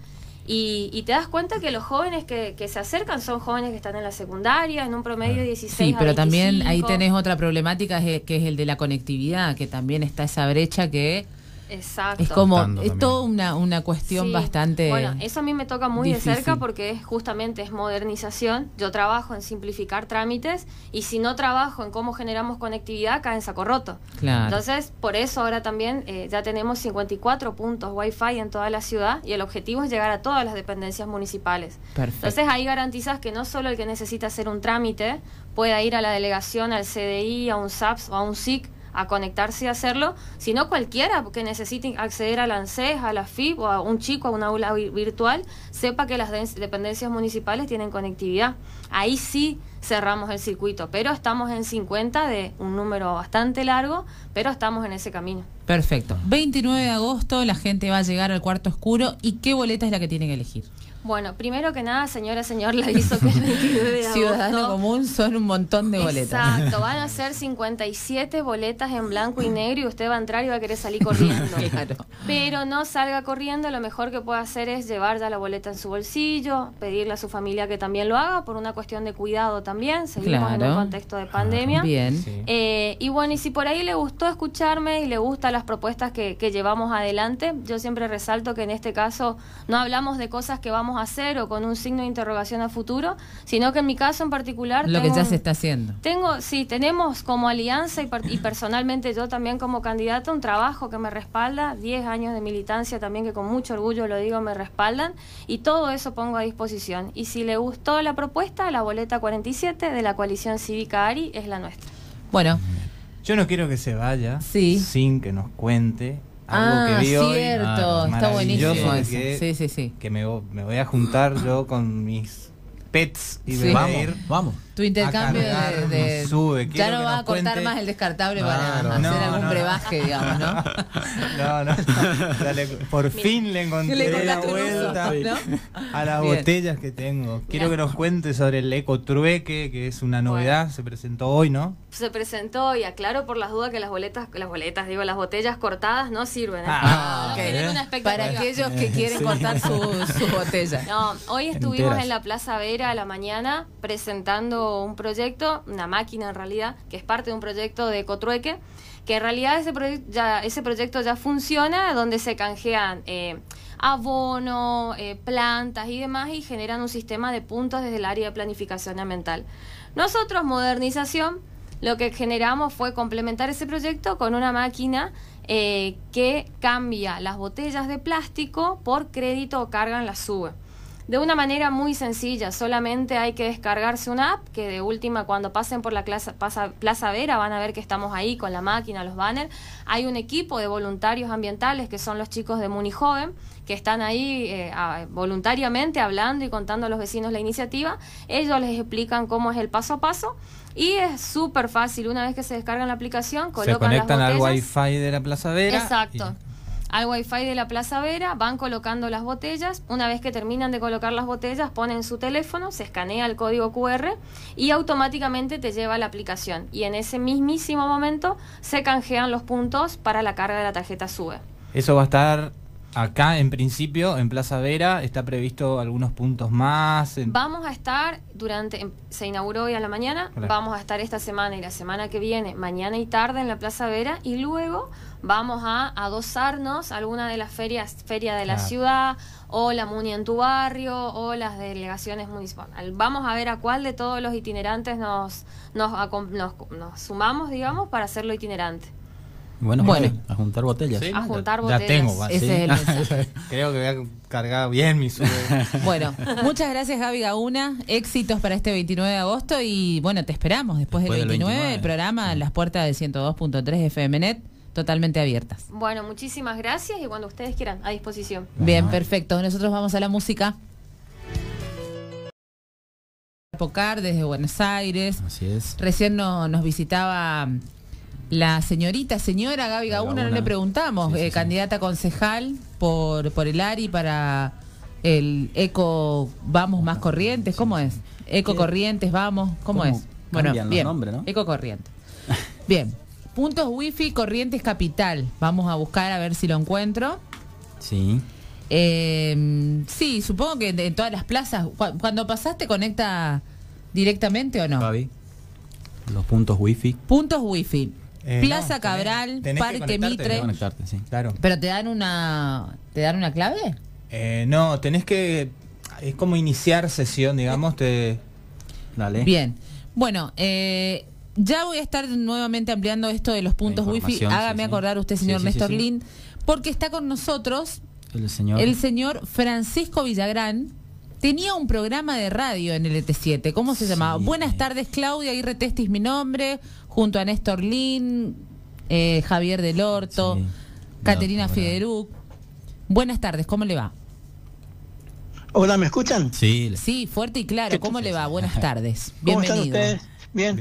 Speaker 4: Y, te das cuenta que los jóvenes que, se acercan son jóvenes que están en la secundaria, en un promedio de 16
Speaker 2: Sí, pero también ahí tenés otra problemática que es el de la conectividad, que también está esa brecha que
Speaker 4: Exacto.
Speaker 2: Es como, es toda una, una cuestión bastante.
Speaker 4: Bueno, eso a mí me toca muy de cerca porque es justamente es modernización. Yo trabajo en simplificar trámites y si no trabajo en cómo generamos conectividad, cae en saco roto.
Speaker 2: Claro.
Speaker 4: Entonces, por eso ahora también eh, ya tenemos 54 puntos Wi-Fi en toda la ciudad y el objetivo es llegar a todas las dependencias municipales.
Speaker 2: Perfecto.
Speaker 4: Entonces, ahí garantizas que no solo el que necesita hacer un trámite pueda ir a la delegación, al CDI, a un SAPS o a un SIC a conectarse y hacerlo, sino cualquiera que necesite acceder a la ANSES, a la FIP o a un chico a una aula virtual, sepa que las dependencias municipales tienen conectividad. Ahí sí cerramos el circuito, pero estamos en 50 de un número bastante largo, pero estamos en ese camino.
Speaker 2: Perfecto. 29 de agosto la gente va a llegar al cuarto oscuro y ¿qué boleta es la que tiene que elegir?
Speaker 4: Bueno, primero que nada, señora, señor, le aviso que
Speaker 2: el Ciudadano común son un montón de boletas.
Speaker 4: Exacto, van a ser 57 boletas en blanco y negro y usted va a entrar y va a querer salir corriendo.
Speaker 2: claro.
Speaker 4: Pero no salga corriendo, lo mejor que puede hacer es llevar ya la boleta en su bolsillo, pedirle a su familia que también lo haga por una cuestión de cuidado también, seguimos en un contexto de pandemia.
Speaker 2: Bien.
Speaker 4: Eh, y bueno, y si por ahí le gustó escucharme y le gustan las propuestas que, que llevamos adelante, yo siempre resalto que en este caso no hablamos de cosas que vamos a hacer o con un signo de interrogación a futuro, sino que en mi caso en particular...
Speaker 2: Lo que ya se está haciendo.
Speaker 4: Tengo, sí, tenemos como alianza y, y personalmente yo también como candidata un trabajo que me respalda, 10 años de militancia también que con mucho orgullo lo digo me respaldan y todo eso pongo a disposición. Y si le gustó la propuesta, la boleta 47 de la coalición cívica ARI es la nuestra.
Speaker 2: Bueno.
Speaker 3: Yo no quiero que se vaya
Speaker 2: sí.
Speaker 3: sin que nos cuente
Speaker 2: algo que vi cierto, está buenísimo.
Speaker 3: Que, sí, sí, sí. Que me, me voy a juntar yo con mis pets y
Speaker 5: sí. vamos, vamos.
Speaker 2: Tu intercambio de, sube. Ya no va a cortar más el descartable para hacer algún brebaje, digamos, ¿no?
Speaker 3: no, no. por fin le encontré la vuelta a las botellas que tengo. Quiero que nos cuente sobre el Eco Trueque, que es una novedad, se presentó hoy, ¿no?
Speaker 4: Se presentó y aclaro por las dudas que las boletas, las boletas, digo, las botellas cortadas no sirven. ¿eh?
Speaker 2: Ah, Para aquellos que quieren cortar sus su botellas.
Speaker 4: No, hoy estuvimos en la Plaza Vera a la mañana presentando un proyecto, una máquina en realidad, que es parte de un proyecto de Cotrueque, que en realidad ese, proyecto ya funciona, donde se canjean eh, abono, eh, plantas y demás, y generan un sistema de puntos desde el área de planificación ambiental. Nosotros, modernización, lo que generamos fue complementar ese proyecto con una máquina eh, que cambia las botellas de plástico por crédito o carga en la sube de una manera muy sencilla. Solamente hay que descargarse una app que de última cuando pasen por la plaza, plaza Vera van a ver que estamos ahí con la máquina, los banners. Hay un equipo de voluntarios ambientales que son los chicos de Muni Joven que están ahí eh, voluntariamente hablando y contando a los vecinos la iniciativa. Ellos les explican cómo es el paso a paso y es súper fácil. Una vez que se descargan la aplicación, colocan
Speaker 3: se conectan al wifi de la Plaza Vera.
Speaker 4: Exacto al wifi de la Plaza Vera, van colocando las botellas, una vez que terminan de colocar las botellas, ponen su teléfono, se escanea el código QR y automáticamente te lleva a la aplicación y en ese mismísimo momento se canjean los puntos para la carga de la tarjeta SUBE.
Speaker 3: Eso va a estar Acá, en principio, en Plaza Vera, está previsto algunos puntos más.
Speaker 4: Vamos a estar durante, se inauguró hoy a la mañana, vamos a estar esta semana y la semana que viene, mañana y tarde en la Plaza Vera, y luego vamos a adosarnos a alguna de las ferias, feria de la ciudad, o la MUNI en tu barrio, o las delegaciones municipales. Vamos a ver a cuál de todos los itinerantes nos, nos, nos sumamos, digamos, para hacerlo itinerante.
Speaker 5: Bueno, bueno. a juntar botellas.
Speaker 4: a juntar botellas.
Speaker 3: Ya tengo, Ese es el Creo que voy a cargar bien mi
Speaker 2: Bueno, muchas gracias Gaby Gauna. Éxitos para este 29 de agosto y bueno, te esperamos después, del 29, el programa Las Puertas de 102.3 FMNet totalmente abiertas.
Speaker 4: Bueno, muchísimas gracias y cuando ustedes quieran, a disposición.
Speaker 2: Bien, perfecto. Nosotros vamos a la música. Pocar desde Buenos Aires.
Speaker 5: Así es.
Speaker 2: Recién nos visitaba la señorita, señora Gaby Gauna, no le preguntamos, eh, candidata concejal por, por el ARI para el Eco Vamos Más Corrientes, ¿cómo es? Eco Corrientes, vamos, ¿cómo, es?
Speaker 5: Bueno, bien, ¿no?
Speaker 2: Eco Corrientes. bien, puntos wifi Corrientes Capital, vamos a buscar a ver si lo encuentro.
Speaker 5: Sí.
Speaker 2: Em, sí, supongo que en todas las plazas, cuando pasaste conecta directamente o no?
Speaker 5: Gaby, los puntos wifi.
Speaker 2: Puntos wifi. Eh, Plaza Cabral, Parque Mitre.
Speaker 3: Claro.
Speaker 2: Pero te dan una te dan una clave?
Speaker 3: Eh, no, tenés que es como iniciar sesión, digamos, te
Speaker 2: Dale. Bien. Bueno, eh, ya voy a estar nuevamente ampliando esto de los puntos wifi. Hágame acordar usted, señor Néstor Lin, porque está con nosotros
Speaker 5: el señor.
Speaker 2: el señor Francisco Villagrán. Tenía un programa de radio en el ET7. ¿Cómo se llamaba? Buenas tardes, Claudia. Ahí retestis mi nombre junto a Néstor Lin, eh, Javier Del Orto, Caterina Fideruc. Buenas tardes, ¿cómo le va?
Speaker 6: Hola, ¿me escuchan?
Speaker 5: Sí.
Speaker 2: Sí, fuerte y claro. ¿Cómo le va? Buenas tardes. Bienvenido.
Speaker 6: Bien.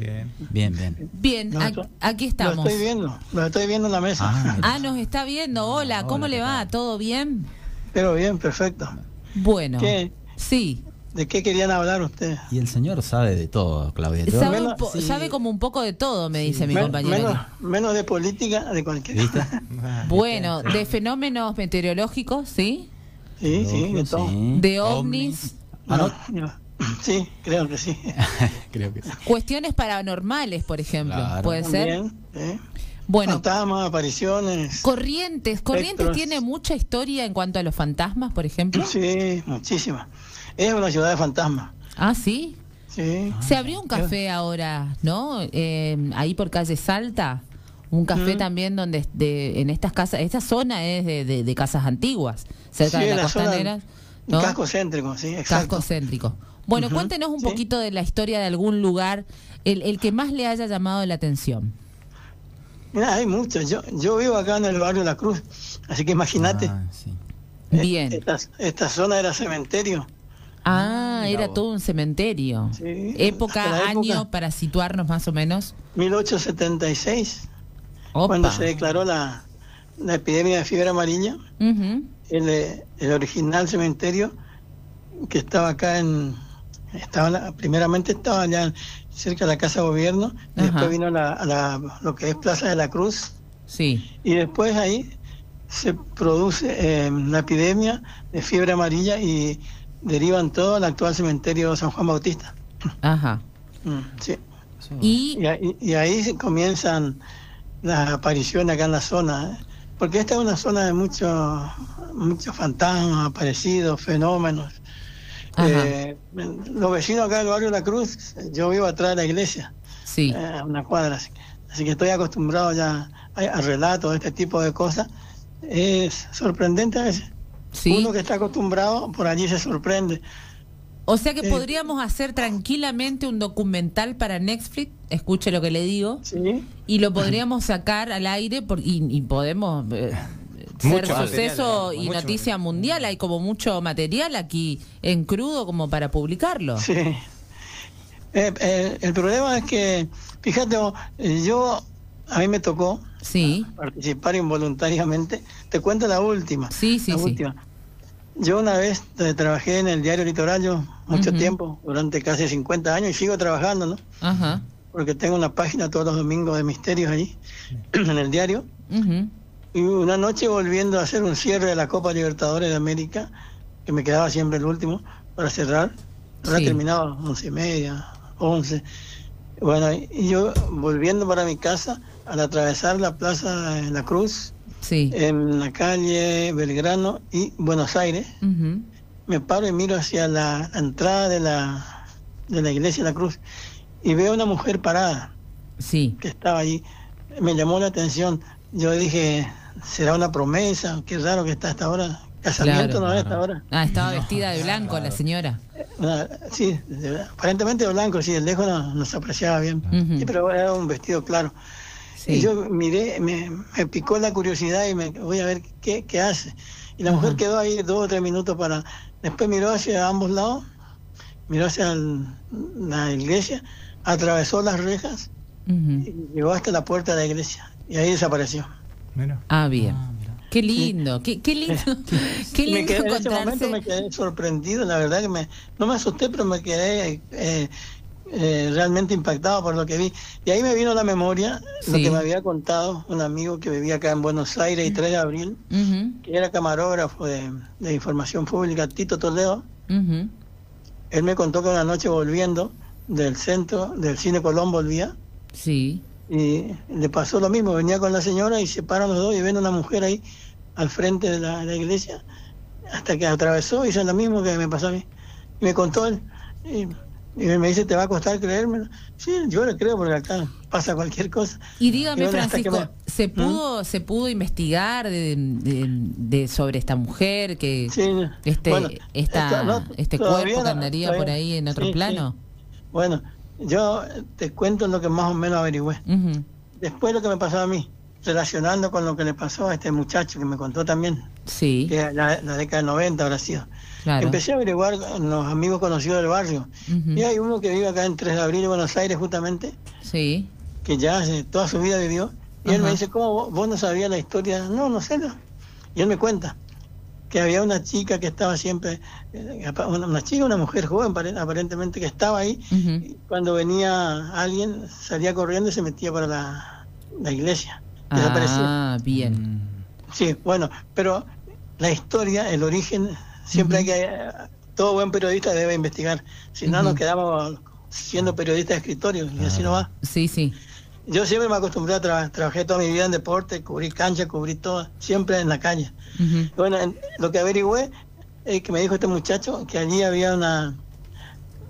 Speaker 5: Bien, bien.
Speaker 2: Bien, aquí estamos.
Speaker 6: Lo estoy viendo, lo estoy viendo en la mesa.
Speaker 2: Ah, ah nos está viendo. Hola, ¿cómo le va? ¿Todo bien?
Speaker 6: Pero bien, perfecto.
Speaker 2: Bueno. ¿Qué? Sí.
Speaker 6: ¿De qué querían hablar ustedes?
Speaker 5: Y el señor sabe de todo, Claudia.
Speaker 2: Sabe, como un poco de todo, me dice mi compañero.
Speaker 6: Menos, de política, de cualquier.
Speaker 2: bueno, de fenómenos meteorológicos, ¿sí?
Speaker 6: Sí, sí, de todo.
Speaker 2: De ovnis.
Speaker 6: Ah, sí, creo que sí.
Speaker 5: creo que sí.
Speaker 2: Cuestiones paranormales, por ejemplo, ¿puede ser? Bueno,
Speaker 6: fantasmas, apariciones.
Speaker 2: Corrientes, Corrientes tiene mucha historia en cuanto a los fantasmas, por ejemplo.
Speaker 6: Sí, muchísima. Es una ciudad de fantasmas.
Speaker 2: Ah, sí.
Speaker 6: Sí.
Speaker 2: Se abrió un café ahora, ¿no? Eh, ahí por calle Salta. Un café también donde de, en estas casas, esta zona es de, de, casas antiguas, cerca de la, costanera.
Speaker 6: ¿no? Casco céntrico, sí, exacto.
Speaker 2: Casco céntrico. Bueno, cuéntenos un poquito de la historia de algún lugar, el, el que más le haya llamado la atención.
Speaker 6: Mira, hay muchos. Yo, yo vivo acá en el barrio La Cruz, así que imagínate. Ah,
Speaker 2: Bien.
Speaker 6: Esta, zona era cementerio.
Speaker 2: Ah, era todo un cementerio. Sí, época, año, para situarnos más o menos.
Speaker 6: 1876, cuando se declaró la, epidemia de fiebre amarilla. el, el, original cementerio que estaba acá en... estaba Primeramente estaba allá cerca de la Casa de Gobierno, después vino la, lo que es Plaza de la Cruz.
Speaker 2: Sí.
Speaker 6: Y después ahí se produce eh, la epidemia de fiebre amarilla y derivan todo al actual cementerio San Juan Bautista.
Speaker 2: Ajá.
Speaker 6: Mm, sí. ¿Y? Y, ahí comienzan las apariciones acá en la zona, ¿eh? porque esta es una zona de muchos muchos fantasmas aparecidos, fenómenos. Eh, los vecinos acá del barrio La Cruz, yo vivo atrás de la iglesia,
Speaker 2: sí.
Speaker 6: Eh, una cuadra, así, que estoy acostumbrado ya a, relatos de este tipo de cosas. Es sorprendente a veces. Uno que está acostumbrado por allí se sorprende.
Speaker 2: O sea que eh, podríamos hacer tranquilamente un documental para Netflix, escuche lo que le digo, y lo podríamos sacar al aire por, y, podemos ser suceso y noticia mundial. Hay como mucho material aquí en crudo como para publicarlo.
Speaker 6: Sí. Eh, eh, el problema es que, fíjate, yo, a mí me tocó
Speaker 2: sí.
Speaker 6: participar involuntariamente. Te cuento la última.
Speaker 2: Sí, sí, sí.
Speaker 6: Yo una vez eh, trabajé en el diario Litoral, yo mucho tiempo, durante casi 50 años, y sigo trabajando, ¿no?
Speaker 2: Ajá.
Speaker 6: Porque tengo una página todos los domingos de misterios allí, en el diario. Y una noche volviendo a hacer un cierre de la Copa Libertadores de América, que me quedaba siempre el último para cerrar, ahora terminaba once y media, once. Bueno, y yo volviendo para mi casa, al atravesar la Plaza de la Cruz, en la calle Belgrano y Buenos Aires, me paro y miro hacia la, entrada de la, de la iglesia de la Cruz y veo una mujer parada
Speaker 2: sí.
Speaker 6: que estaba allí. Me llamó la atención. Yo dije, será una promesa, qué raro que está hasta ahora. Casamiento no es hasta ahora.
Speaker 2: Ah, estaba vestida de blanco la señora.
Speaker 6: Sí, aparentemente de blanco, sí, de lejos no, se apreciaba bien. sí, pero era un vestido claro. Y yo miré, me, picó la curiosidad y me voy a ver qué, qué hace. Y la mujer quedó ahí dos o tres minutos para... Después miró hacia ambos lados, miró hacia la iglesia, atravesó las rejas y llegó hasta la puerta de la iglesia. Y ahí desapareció.
Speaker 2: Ah, bien. Ah, qué lindo, qué, qué lindo, qué lindo
Speaker 6: me quedé, En ese momento me quedé sorprendido, la verdad que me, no me asusté, pero me quedé eh, eh, realmente impactado por lo que vi. Y ahí me vino a la memoria lo que me había contado un amigo que vivía acá en Buenos Aires y 3 de abril, que era camarógrafo de, información pública, Tito Toledo. Él me contó que una noche volviendo del centro, del Cine Colón volvía.
Speaker 2: Sí
Speaker 6: y le pasó lo mismo, venía con la señora y se paran los dos y ven una mujer ahí al frente de la, iglesia, hasta que atravesó, hizo lo mismo que me pasó a mí. Y me contó él, y, me dice, ¿te va a costar creérmelo? Sí, yo le creo porque acá pasa cualquier cosa.
Speaker 2: Y dígame, Francisco, ¿se ¿Mm? pudo se pudo investigar de, sobre esta mujer que este este cuerpo que andaría por ahí en otro plano?
Speaker 6: Bueno, yo te cuento lo que más o menos averigüé. Después lo que me pasó a mí, relacionando con lo que le pasó a este muchacho que me contó también.
Speaker 2: Sí.
Speaker 6: Que la, la década del 90 habrá sido. Empecé a averiguar con los amigos conocidos del barrio. Y hay uno que vive acá en 3 de abril, Buenos Aires, justamente.
Speaker 2: Sí.
Speaker 6: Que ya hace, toda su vida vivió. Y él me dice, ¿cómo vos, no sabías la historia? No, no sé. Y él me cuenta que había una chica que estaba siempre, eh, una, chica, una mujer joven aparentemente que estaba ahí, cuando venía alguien salía corriendo y se metía para la, iglesia.
Speaker 2: Ah, bien.
Speaker 6: Sí, bueno, pero la historia, el origen, siempre hay que, todo buen periodista debe investigar, si no nos quedamos siendo periodistas de escritorio y así no va.
Speaker 2: Sí, sí.
Speaker 6: Yo siempre me acostumbré a trabajar, trabajé toda mi vida en deporte, cubrí cancha, cubrí todo, siempre en la calle. Bueno, lo que averigüé es que me dijo este muchacho que allí había una,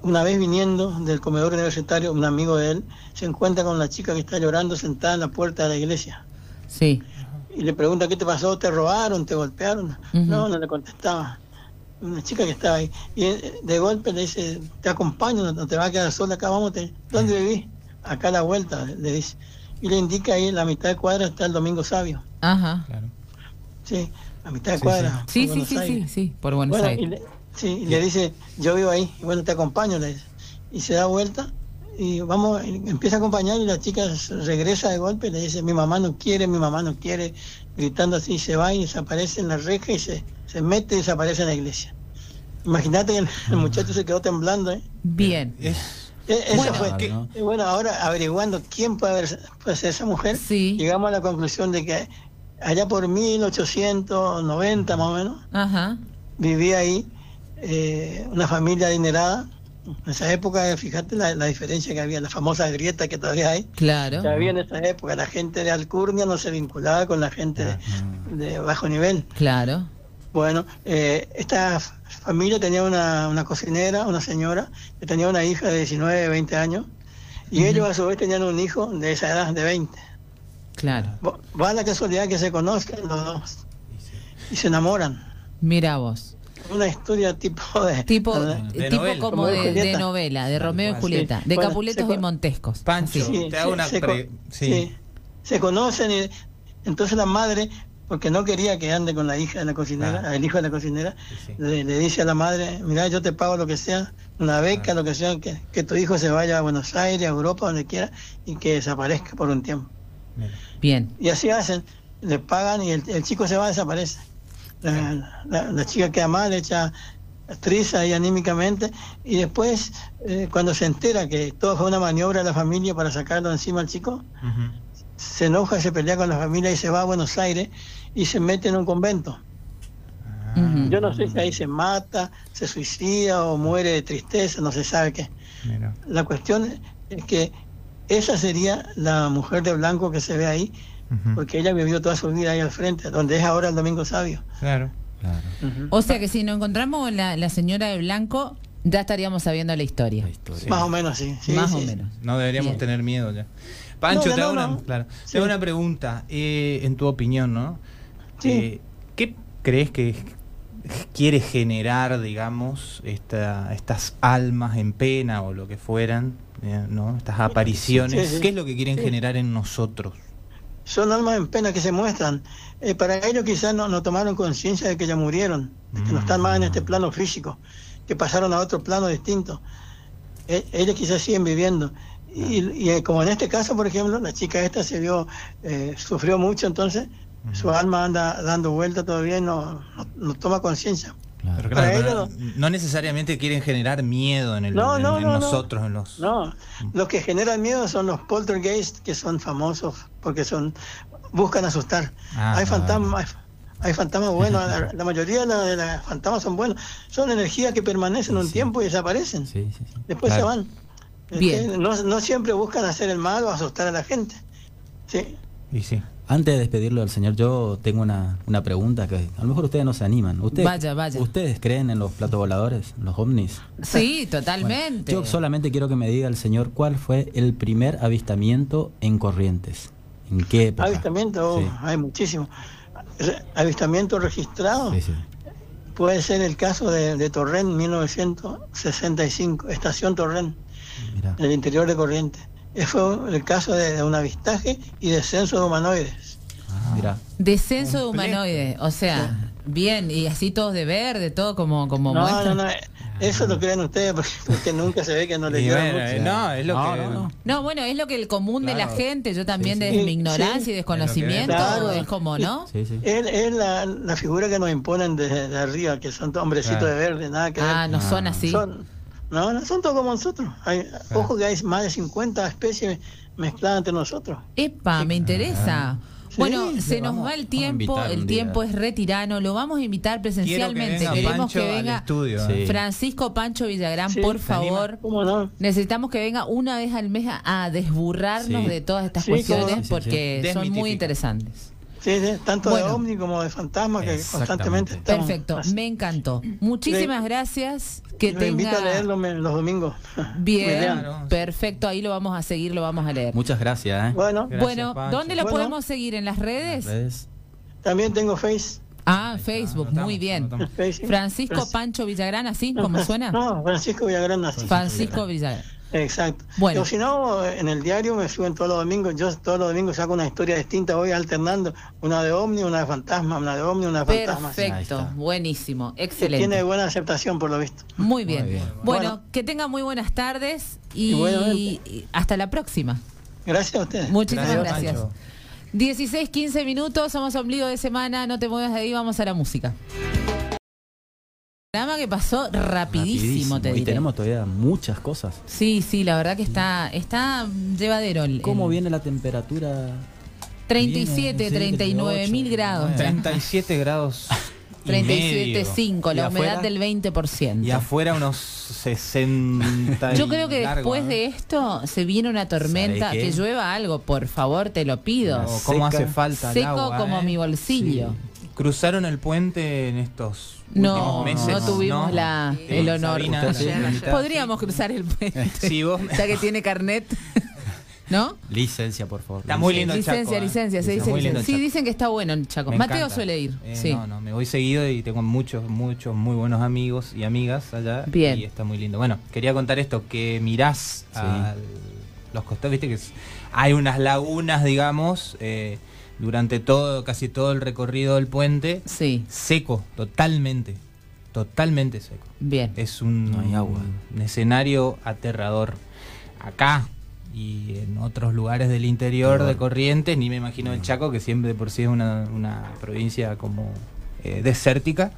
Speaker 6: una vez viniendo del comedor universitario, un amigo de él, se encuentra con la chica que está llorando sentada en la puerta de la iglesia.
Speaker 2: Sí.
Speaker 6: Y le pregunta, ¿qué te pasó? ¿Te robaron? ¿Te golpearon? No, no le contestaba. Una chica que estaba ahí. Y de golpe le dice, te acompaño, no te vas a quedar sola acá, vamos, ¿dónde vivís? acá a la vuelta, le dice. y le indica ahí, la mitad de cuadra está el Domingo Sabio.
Speaker 2: Ajá. Claro.
Speaker 6: Sí, a mitad de cuadra.
Speaker 2: Sí, sí, sí, sí, sí, por Buenos Aires.
Speaker 6: Y le, sí, y le dice, yo vivo ahí, y bueno, te acompaño, le dice. Y se da vuelta y vamos, empieza a acompañar y la chica regresa de golpe, le dice, mi mamá no quiere, mi mamá no quiere, gritando así, se va y desaparece en la reja y se, se mete y desaparece en la iglesia. Imagínate que el, muchacho se quedó temblando. ¿eh?
Speaker 2: Bien.
Speaker 6: E, eso fue. Bueno, ahora averiguando quién puede, ser esa mujer, llegamos a la conclusión de que allá por 1890 más o menos, vivía ahí eh, una familia adinerada en esa época, fíjate la, diferencia que había, la famosa grieta que todavía hay.
Speaker 2: Claro.
Speaker 6: Que había en esa época. La gente de Alcurnia no se vinculaba con la gente de, bajo nivel.
Speaker 2: Claro.
Speaker 6: Bueno, eh, esta familia tenía una, una, cocinera, una señora, que tenía una hija de 19, 20 años, y ellos a su vez tenían un hijo de esa edad, de 20.
Speaker 2: Claro.
Speaker 6: Va la casualidad que se conozcan los dos y se enamoran.
Speaker 2: Mira vos.
Speaker 6: Una historia tipo de
Speaker 2: tipo, de tipo como, de, novela de Romeo y Julieta de Capuletos y Montescos
Speaker 3: Pancho te hago una
Speaker 6: se, se conocen y entonces la madre porque no quería que ande con la hija de la cocinera, el hijo de la cocinera, le, dice a la madre, mira, yo te pago lo que sea, una beca, lo que sea, que, que, tu hijo se vaya a Buenos Aires, a Europa, donde quiera, y que desaparezca por un tiempo.
Speaker 2: Bien.
Speaker 6: Y así hacen, le pagan y el, el chico se va, desaparece. La, chica queda mal, echa actriz ahí anímicamente y después eh, cuando se entera que todo fue una maniobra de la familia para sacarlo encima al chico, se enoja, se pelea con la familia y se va a Buenos Aires y se mete en un convento. Yo no sé si ahí se mata, se suicida o muere de tristeza, no se sabe qué. La cuestión es que esa sería la mujer de blanco que se ve ahí porque ella vivió toda su vida ahí al frente, donde es ahora el Domingo Sabio.
Speaker 3: Claro. claro.
Speaker 2: O sea que si nos encontramos la, la señora de blanco, ya estaríamos sabiendo la historia.
Speaker 6: Más o menos, sí.
Speaker 2: Más o menos.
Speaker 3: No deberíamos tener miedo ya. Pancho, te, hago una, te, hago una, pregunta, eh, en tu opinión, ¿no? Eh, ¿Qué crees que quiere generar, digamos, esta, estas almas en pena o lo que fueran, eh, ¿no? Estas apariciones? ¿Qué es lo que quieren generar en nosotros?
Speaker 6: son almas en pena que se muestran. Eh, para ellos quizás no, no tomaron conciencia de que ya murieron, de que no están más en este plano físico, que pasaron a otro plano distinto. Ellos quizás siguen viviendo. Y, eh, como en este caso, por ejemplo, la chica esta se vio, sufrió mucho, entonces su alma anda dando vuelta todavía y no, no toma conciencia
Speaker 3: no, necesariamente quieren generar miedo en, el, nosotros. En los...
Speaker 6: No, los que generan miedo son los poltergeist, que son famosos porque son buscan asustar. Ah, hay fantasmas. Hay fantasmas buenos, la, mayoría de los fantasmas son buenos. Son energías que permanecen un tiempo y desaparecen. Después se van. No, no siempre buscan hacer el mal o asustar a la gente. Sí.
Speaker 3: Y sí.
Speaker 5: Antes de despedirlo al señor, yo tengo una, una pregunta que a lo mejor ustedes no se animan. ¿Ustedes,
Speaker 2: vaya, vaya.
Speaker 5: ¿Ustedes creen en los platos voladores, los ovnis?
Speaker 2: Sí, totalmente.
Speaker 5: yo solamente quiero que me diga el señor cuál fue el primer avistamiento en Corrientes. ¿En qué época?
Speaker 6: Avistamiento, hay muchísimo. Avistamiento registrado. Sí, sí. Puede ser el caso de, de Torrent 1965, estación Torrent, en el interior de Corrientes. Fue el caso de, un avistaje y descenso de humanoides.
Speaker 2: Ah, mira. Descenso de humanoides, o sea, bien, y así todos de verde, todo como, como
Speaker 6: no, No, no, eso lo creen ustedes porque, nunca se ve que no le llevan mucho.
Speaker 3: Eh, no, es lo que...
Speaker 2: No, bueno, es lo que el común de la gente, yo también desde mi ignorancia y desconocimiento, es, como, ¿no?
Speaker 6: Sí, Es, la, la, figura que nos imponen desde arriba, que son hombrecitos de verde, nada que
Speaker 2: Ah, no son así.
Speaker 6: No, no son todos como nosotros. Hay, Ojo que hay más de 50 especies mezcladas entre nosotros.
Speaker 2: Epa, me interesa. bueno, se nos va el tiempo, el tiempo es retirano, lo vamos a invitar presencialmente. Queremos que venga Francisco Pancho Villagrán, por favor. Necesitamos que venga una vez al mes a, desburrarnos de todas estas cuestiones porque son muy interesantes.
Speaker 6: Sí, tanto de ovni como de fantasma que constantemente
Speaker 2: Perfecto, me encantó. Muchísimas gracias. Que
Speaker 6: Me invito a leerlo los domingos.
Speaker 2: Bien, perfecto, ahí lo vamos a seguir, lo vamos a leer.
Speaker 5: Muchas gracias. ¿eh?
Speaker 6: Bueno,
Speaker 2: bueno ¿dónde lo podemos seguir? ¿En las redes?
Speaker 6: También tengo Face.
Speaker 2: Ah, Facebook, muy bien. Francisco Pancho Villagrán, ¿así como suena?
Speaker 6: No, Francisco Villagrán, así.
Speaker 2: Francisco Villagrán.
Speaker 6: Exacto. Bueno. si no, en el diario me suben todos los domingos, yo todos los domingos saco una historia distinta, voy alternando una de ovni, una de fantasma, una de ovni, una de fantasma.
Speaker 2: Perfecto, buenísimo, excelente.
Speaker 6: tiene buena aceptación por lo visto.
Speaker 2: Muy bien. Bueno, que tengan muy buenas tardes y, hasta la próxima.
Speaker 6: Gracias a ustedes.
Speaker 2: Muchísimas gracias. 16, 15 minutos, somos ombligo de semana, no te muevas de ahí, vamos a la música programa que pasó rapidísimo, te diré.
Speaker 5: Y tenemos todavía muchas cosas.
Speaker 2: Sí, sí, la verdad que está, está llevadero.
Speaker 5: ¿Cómo viene la temperatura?
Speaker 2: 37, 39 mil grados.
Speaker 3: 37 grados.
Speaker 2: 37,5, la humedad del 20%.
Speaker 3: Y afuera unos 60.
Speaker 2: Yo creo que después ¿eh? de esto se viene una tormenta, que llueva algo, por favor, te lo pido.
Speaker 3: ¿Cómo hace falta?
Speaker 2: Seco como eh? mi bolsillo.
Speaker 3: ¿Cruzaron el puente en estos
Speaker 2: no,
Speaker 3: meses?
Speaker 2: No tuvimos La, el honor. Podríamos cruzar el puente. Sí, vos. Ya que tiene carnet. ¿No?
Speaker 5: Licencia, por favor.
Speaker 3: Está muy lindo
Speaker 2: licencia, el Chaco. Licencia, licencia, se dice Sí, dicen que está bueno el Chaco. Mateo suele ir.
Speaker 3: Eh,
Speaker 2: sí.
Speaker 3: No, no, me voy seguido y tengo muchos, muchos muy buenos amigos y amigas allá.
Speaker 2: Bien.
Speaker 3: Y está muy lindo. Bueno, quería contar esto, que mirás a los costados, viste que hay unas lagunas, digamos, eh, durante todo, casi todo el recorrido del puente.
Speaker 2: Sí.
Speaker 3: Seco, totalmente. Totalmente seco.
Speaker 2: Bien.
Speaker 3: Es un, agua. un escenario aterrador. Acá y en otros lugares del interior de Corrientes, ni me imagino el Chaco, que siempre por sí es una, una provincia como eh, desértica,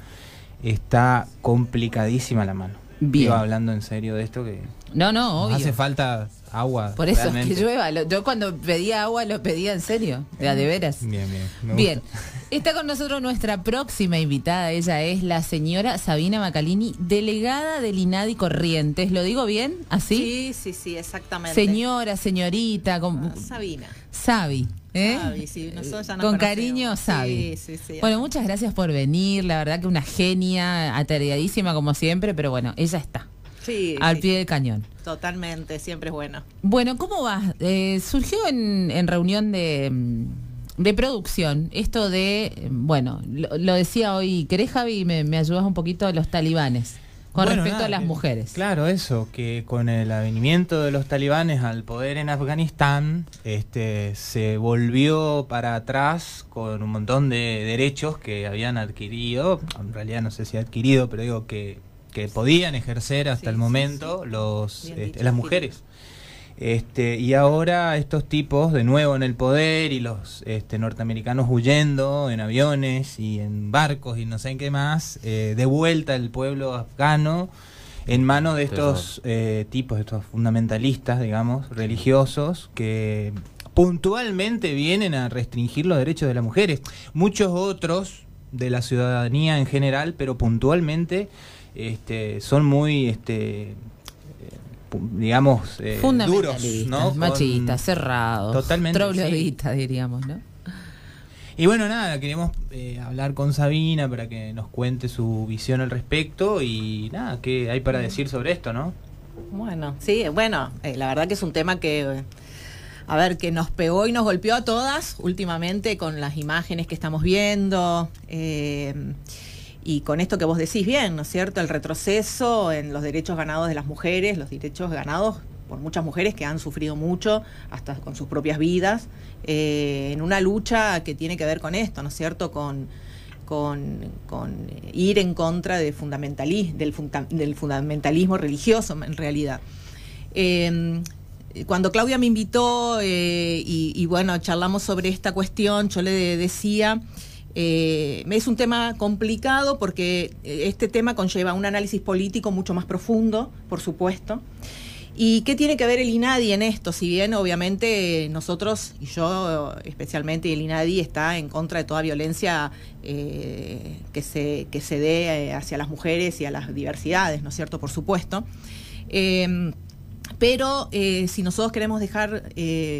Speaker 3: está complicadísima la mano. Bien. Iba hablando en serio de esto que
Speaker 2: no, no, obvio.
Speaker 3: hace falta agua.
Speaker 2: Por eso que llueva. Yo cuando pedía agua lo pedía en serio, de, de veras.
Speaker 3: Bien, bien.
Speaker 2: bien. Está con nosotros nuestra próxima invitada. Ella es la señora Sabina Macalini, delegada del INADI Corrientes. ¿Lo digo bien? ¿Así?
Speaker 7: Sí, sí, sí, exactamente.
Speaker 2: Señora, señorita.
Speaker 7: Con... Ah, Sabina.
Speaker 2: Sabi. ¿eh?
Speaker 7: Sabi, sí, nosotros ya nos
Speaker 2: Con cariño, Sabi. Sí, sí, sí. Bueno, muchas gracias por venir. La verdad que una genia, atareadísima como siempre, pero bueno, ella está.
Speaker 7: Sí,
Speaker 2: al pie del cañón.
Speaker 7: Totalmente, siempre es bueno.
Speaker 2: Bueno, ¿cómo va? Eh, surgió en, en reunión de mm, de producción, esto de, bueno, lo, decía hoy, ¿querés Javi? Me, me ayudas un poquito a los talibanes. Con respecto a las mujeres.
Speaker 3: Claro, eso, que con el avenimiento de los talibanes al poder en Afganistán, este, se volvió para atrás con un montón de derechos que habían adquirido, en realidad no sé si adquirido, pero digo que, que podían ejercer hasta el momento los, este, las mujeres. Este, y ahora estos tipos de nuevo en el poder y los este, norteamericanos huyendo en aviones y en barcos y no sé en qué más, eh, de vuelta el pueblo afgano en manos de estos eh, tipos, estos fundamentalistas, digamos, religiosos, que puntualmente vienen a restringir los derechos de las mujeres. Muchos otros de la ciudadanía en general, pero puntualmente este, son muy este, digamos,
Speaker 2: eh, duros, ¿no? machistas, cerrados, totalmente, trogloditas, diríamos, ¿no?
Speaker 3: Y bueno, nada, queremos eh, hablar con Sabina para que nos cuente su visión al respecto y nada, ¿qué hay para decir sobre esto, no?
Speaker 7: Bueno, sí, bueno, eh, la verdad que es un tema que, a ver, que nos pegó y nos golpeó a todas últimamente con las imágenes que estamos viendo. Y con esto que vos decís bien, ¿no es cierto? El retroceso en los derechos ganados de las mujeres, los derechos ganados por muchas mujeres que han sufrido mucho, hasta con sus propias vidas, eh, en una lucha que tiene que ver con esto, ¿no es cierto? Con, con, ir en contra de del, del, fundamentalismo religioso, en realidad. Em, cuando Claudia me invitó eh, y, bueno, charlamos sobre esta cuestión, yo le decía eh, es un tema complicado porque eh, este tema conlleva un análisis político mucho más profundo, por supuesto. ¿Y qué tiene que ver el INADI en esto? Si bien obviamente nosotros, y yo especialmente el INADI, está en contra de toda violencia eh, que, se, que se dé hacia las mujeres y a las diversidades, ¿no es cierto? Por supuesto. Em, pero si nosotros queremos dejar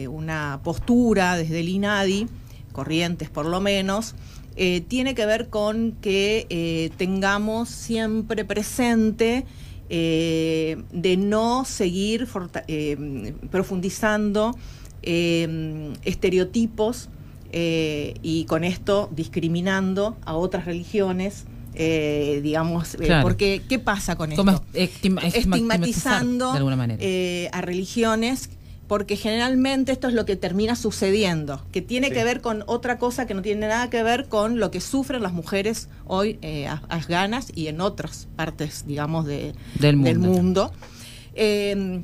Speaker 7: una postura desde el INADI, corrientes por lo menos, eh, tiene que ver con que eh, tengamos siempre presente eh, de no seguir profundizando estereotipos y con esto discriminando a otras religiones Eh, digamos, eh, porque ¿qué pasa con esto? Estigmatizando eh, a religiones porque generalmente esto es lo que termina sucediendo, que tiene que ver con otra cosa que no tiene nada que ver con lo que sufren las mujeres hoy eh, afganas y en otras partes, digamos, de, del mundo. Em,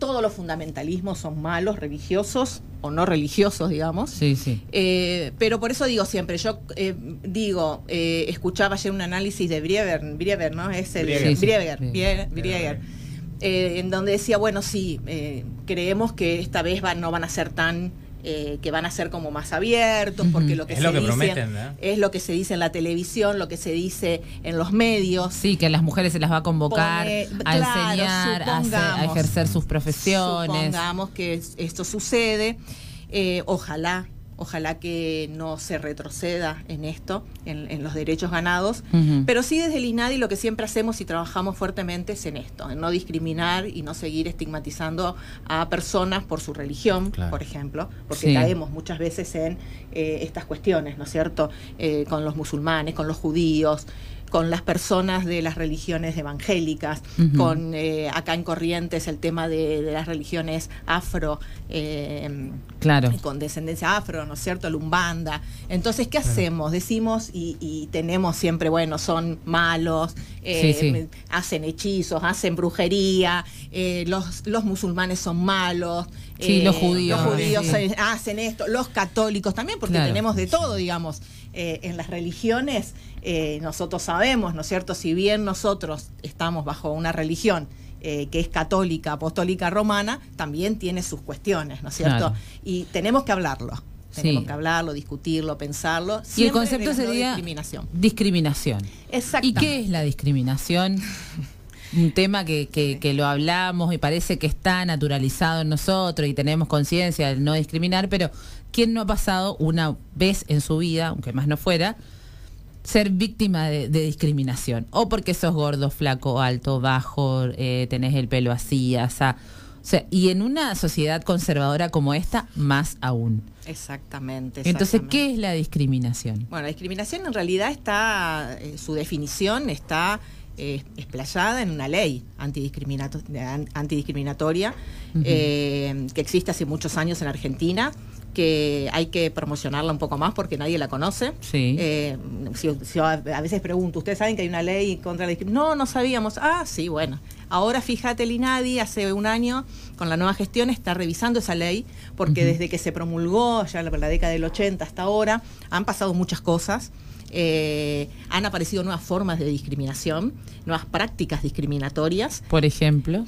Speaker 7: todos los fundamentalismos son malos, religiosos o no religiosos, digamos. Sí, sí. Eh, pero por eso digo siempre, yo eh, digo, escuchaba ayer un análisis de Brieber, Brieber ¿no? Es el Brieger, Brieger eh, en donde decía, bueno, sí, eh, creemos que esta vez no van a ser tan... Eh, que van a ser como más abiertos, porque lo que, es se lo que dice, prometen, es lo que se dice en la televisión, lo que se dice en los medios.
Speaker 2: Sí, que a las mujeres se las va a convocar a enseñar, a, ejercer sus profesiones.
Speaker 7: Supongamos que esto sucede. ojalá Ojalá que no se retroceda en esto, en, los derechos ganados, pero sí desde el INADI lo que siempre hacemos y trabajamos fuertemente es en esto, en no discriminar y no seguir estigmatizando a personas por su religión, por ejemplo, porque caemos muchas veces en eh, estas cuestiones, ¿no es cierto?, eh, con los musulmanes, con los judíos, con las personas de las religiones evangélicas, con eh, acá en Corrientes el tema de, las religiones afro, eh, claro. con descendencia afro, ¿no es cierto? Lumbanda. Entonces, ¿qué hacemos? Decimos y, tenemos siempre, bueno, son malos, eh, hacen hechizos, hacen brujería, los, los musulmanes son malos.
Speaker 2: Sí, los judíos.
Speaker 7: Los judíos hacen esto, los católicos también, porque tenemos de todo, digamos. en las religiones nosotros sabemos, ¿no es cierto? Si bien nosotros estamos bajo una religión eh, que es católica, apostólica romana, también tiene sus cuestiones, ¿no es cierto? Y tenemos que hablarlo. Tenemos que hablarlo, discutirlo, pensarlo.
Speaker 2: Y el concepto sería discriminación. Discriminación. ¿Y qué es la discriminación? Un tema que, que, que, lo hablamos y parece que está naturalizado en nosotros y tenemos conciencia de no discriminar, pero ¿quién no ha pasado una vez en su vida, aunque más no fuera, ser víctima de, discriminación. O porque sos gordo, flaco, alto, bajo, eh, tenés el pelo así, asá. O sea, y en una sociedad conservadora como esta, más aún.
Speaker 7: Exactamente.
Speaker 2: Entonces, ¿qué es la discriminación?
Speaker 7: Bueno, la discriminación en realidad está, eh, su definición está eh, explayada en una ley antidiscriminatoria que existe hace muchos años en Argentina que hay que promocionarla un poco más porque nadie la conoce. Sí. Eh, a veces pregunto, ¿ustedes saben que hay una ley contra la discriminación? No, no sabíamos. Ah, sí, bueno. Ahora fíjate, el INADI hace un año, con la nueva gestión, está revisando esa ley, porque desde que se promulgó, ya la, la década del 80 hasta ahora, han pasado muchas cosas. Eh, han aparecido nuevas formas de discriminación, nuevas prácticas discriminatorias.
Speaker 2: Por ejemplo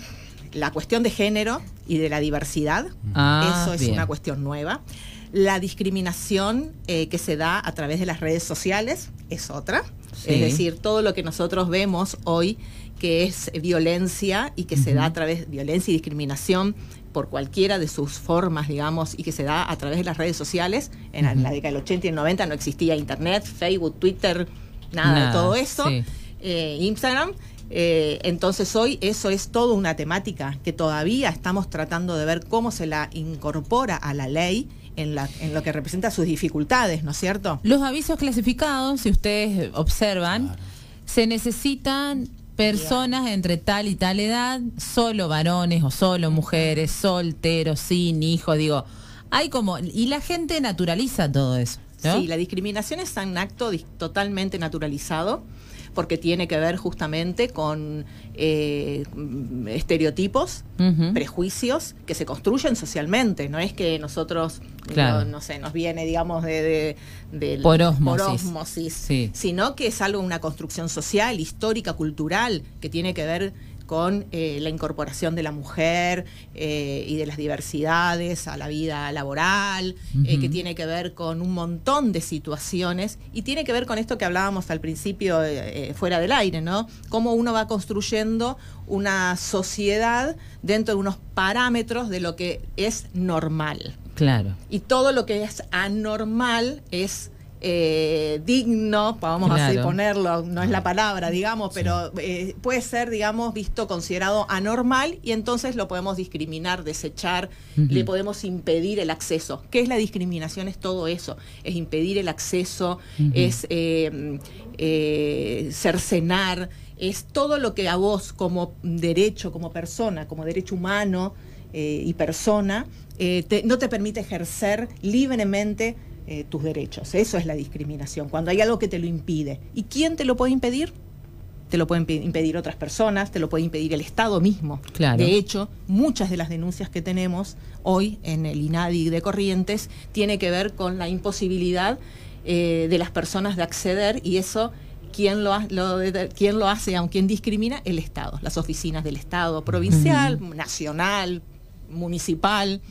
Speaker 7: la cuestión de género y de la diversidad, ah, eso es una cuestión nueva. La discriminación eh, que se da a través de las redes sociales es otra. Es decir, todo lo que nosotros vemos hoy que es violencia y que se da a través de violencia y discriminación por cualquiera de sus formas, digamos, y que se da a través de las redes sociales. En, la década del 80 y el 90 no existía Internet, Facebook, Twitter, nada, de todo eso. Eh, Instagram. Eh, entonces hoy eso es toda una temática que todavía estamos tratando de ver cómo se la incorpora a la ley en, la, en lo que representa sus dificultades, ¿no es cierto?
Speaker 2: Los avisos clasificados, si ustedes observan, se necesitan personas entre tal y tal edad, solo varones o solo mujeres, solteros, sin hijos, digo, hay como, y la gente naturaliza todo eso.
Speaker 7: Sí, la discriminación es un acto totalmente naturalizado porque tiene que ver justamente con eh, estereotipos, prejuicios que se construyen socialmente. No es que nosotros, no, sé, nos viene, digamos, de, de,
Speaker 2: por osmosis,
Speaker 7: sino que es algo, una construcción social, histórica, cultural, que tiene que ver con eh, la incorporación de la mujer eh, y de las diversidades a la vida laboral, eh, que tiene que ver con un montón de situaciones y tiene que ver con esto que hablábamos al principio fuera del aire, ¿no? Cómo uno va construyendo una sociedad dentro de unos parámetros de lo que es normal.
Speaker 2: Claro.
Speaker 7: Y todo lo que es anormal es eh, digno, vamos a así ponerlo, no es la palabra, digamos, pero eh, puede ser, digamos, visto, considerado anormal y entonces lo podemos discriminar, desechar, le podemos impedir el acceso. ¿Qué es la discriminación? Es todo eso, es impedir el acceso, es eh, cercenar, es todo lo que a vos como derecho, como persona, como derecho humano y persona, no te permite ejercer libremente eh, tus derechos. Eso es la discriminación, cuando hay algo que te lo impide. ¿Y quién te lo puede impedir? Te lo pueden impedir otras personas, te lo puede impedir el Estado mismo. De hecho, muchas de las denuncias que tenemos hoy en el INADI de Corrientes tiene que ver con la imposibilidad eh, de las personas de acceder y eso ¿Quién lo, ¿Quién lo hace, aunque discrimina? El Estado, las oficinas del Estado, provincial, nacional, municipal.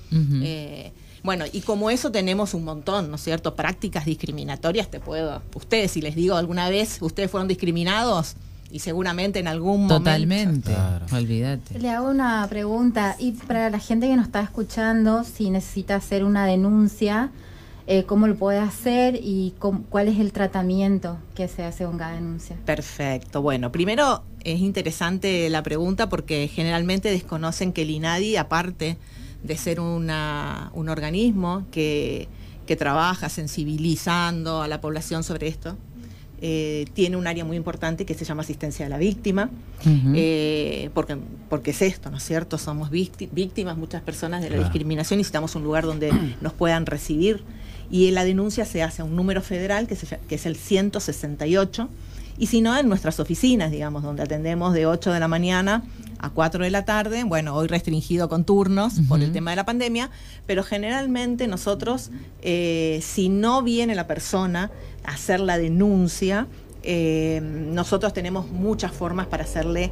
Speaker 7: Bueno, y como eso tenemos un montón, ¿no es cierto? Prácticas discriminatorias, te puedo. Ustedes, si les digo alguna vez, ustedes fueron discriminados y seguramente en algún
Speaker 2: Totalmente. momento. Totalmente, olvídate.
Speaker 8: Le hago una pregunta, y para la gente que nos está escuchando, si necesita hacer una denuncia, eh, cómo lo puede hacer y cuál es el tratamiento que se hace con cada denuncia.
Speaker 7: Perfecto. Bueno, primero es interesante la pregunta porque generalmente desconocen que el INADI, aparte de ser una, un organismo que, trabaja sensibilizando a la población sobre esto. Eh, tiene un área muy importante que se llama asistencia a la víctima, eh, porque, porque es esto, ¿no es cierto? Somos víctimas, muchas personas de la discriminación, necesitamos un lugar donde nos puedan recibir. Y la denuncia se hace a un número federal que, que es el 168 y si no, en nuestras oficinas, digamos, donde atendemos de 8 de la mañana a 4 de la tarde, bueno, hoy restringido con turnos por el tema de la pandemia, pero generalmente nosotros, eh, si no viene la persona a hacer la denuncia, eh, nosotros tenemos muchas formas para hacerle,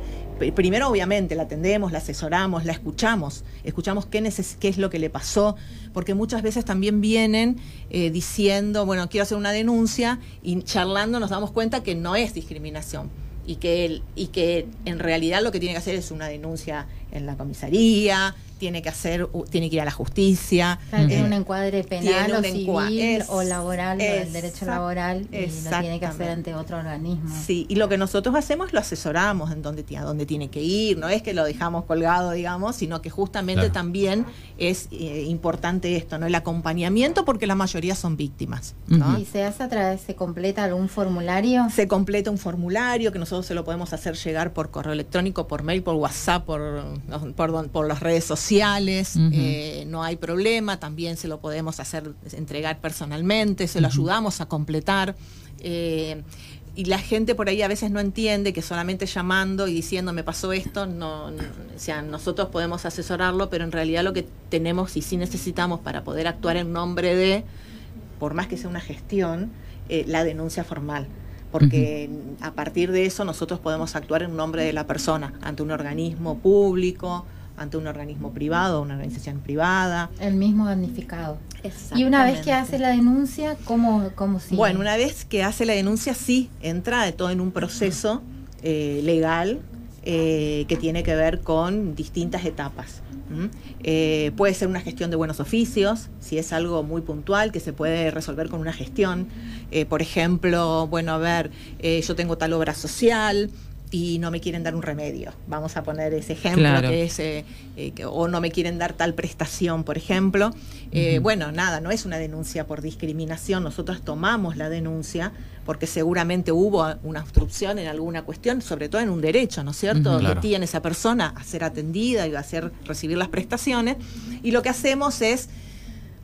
Speaker 7: primero obviamente la atendemos, la asesoramos, la escuchamos, escuchamos qué, es lo que le pasó, porque muchas veces también vienen eh, diciendo, bueno, quiero hacer una denuncia y charlando nos damos cuenta que no es discriminación y que, y que en realidad lo que tiene que hacer es una denuncia en la comisaría, tiene que hacer, tiene que ir a la justicia.
Speaker 8: tiene un encuadre penal o civil o laboral, el derecho laboral, y lo tiene que hacer ante otro organismo.
Speaker 7: Sí, y lo que nosotros hacemos lo asesoramos en dónde, a dónde tiene que ir, no es que lo dejamos colgado, digamos, sino que justamente también es eh, importante esto, ¿no? El acompañamiento porque la mayoría son víctimas.
Speaker 8: ¿Y se hace a través, se completa algún formulario?
Speaker 7: Se completa un formulario que nosotros se lo podemos hacer llegar por correo electrónico, por mail, por WhatsApp, por, por, por las redes sociales sociales, eh, no hay problema, también se lo podemos hacer entregar personalmente, se lo ayudamos a completar. Eh, y la gente por ahí a veces no entiende que solamente llamando y diciendo me pasó esto, no, o sea, nosotros podemos asesorarlo, pero en realidad lo que tenemos y sí necesitamos para poder actuar en nombre de, por más que sea una gestión, eh, la denuncia formal porque a partir de eso nosotros podemos actuar en nombre de la persona ante un organismo público, ante un organismo privado, una organización privada.
Speaker 8: El mismo damnificado. Y una vez que hace la denuncia, ¿cómo, cómo sigue?
Speaker 7: Bueno, una vez que hace la denuncia, sí, entra de todo en un proceso eh, legal eh, que tiene que ver con distintas etapas. Eh, puede ser una gestión de buenos oficios, si es algo muy puntual que se puede resolver con una gestión. por ejemplo, bueno, a ver, yo tengo tal obra social, y no me quieren dar un remedio. Vamos a poner ese ejemplo que es, eh, eh, o no me quieren dar tal prestación, por ejemplo. Eh, bueno, nada, no es una denuncia por discriminación. Nosotros tomamos la denuncia porque seguramente hubo una obstrucción en alguna cuestión, sobre todo en un derecho, ¿no es cierto? Que tiene esa persona a ser atendida y a hacer, recibir las prestaciones. Y lo que hacemos es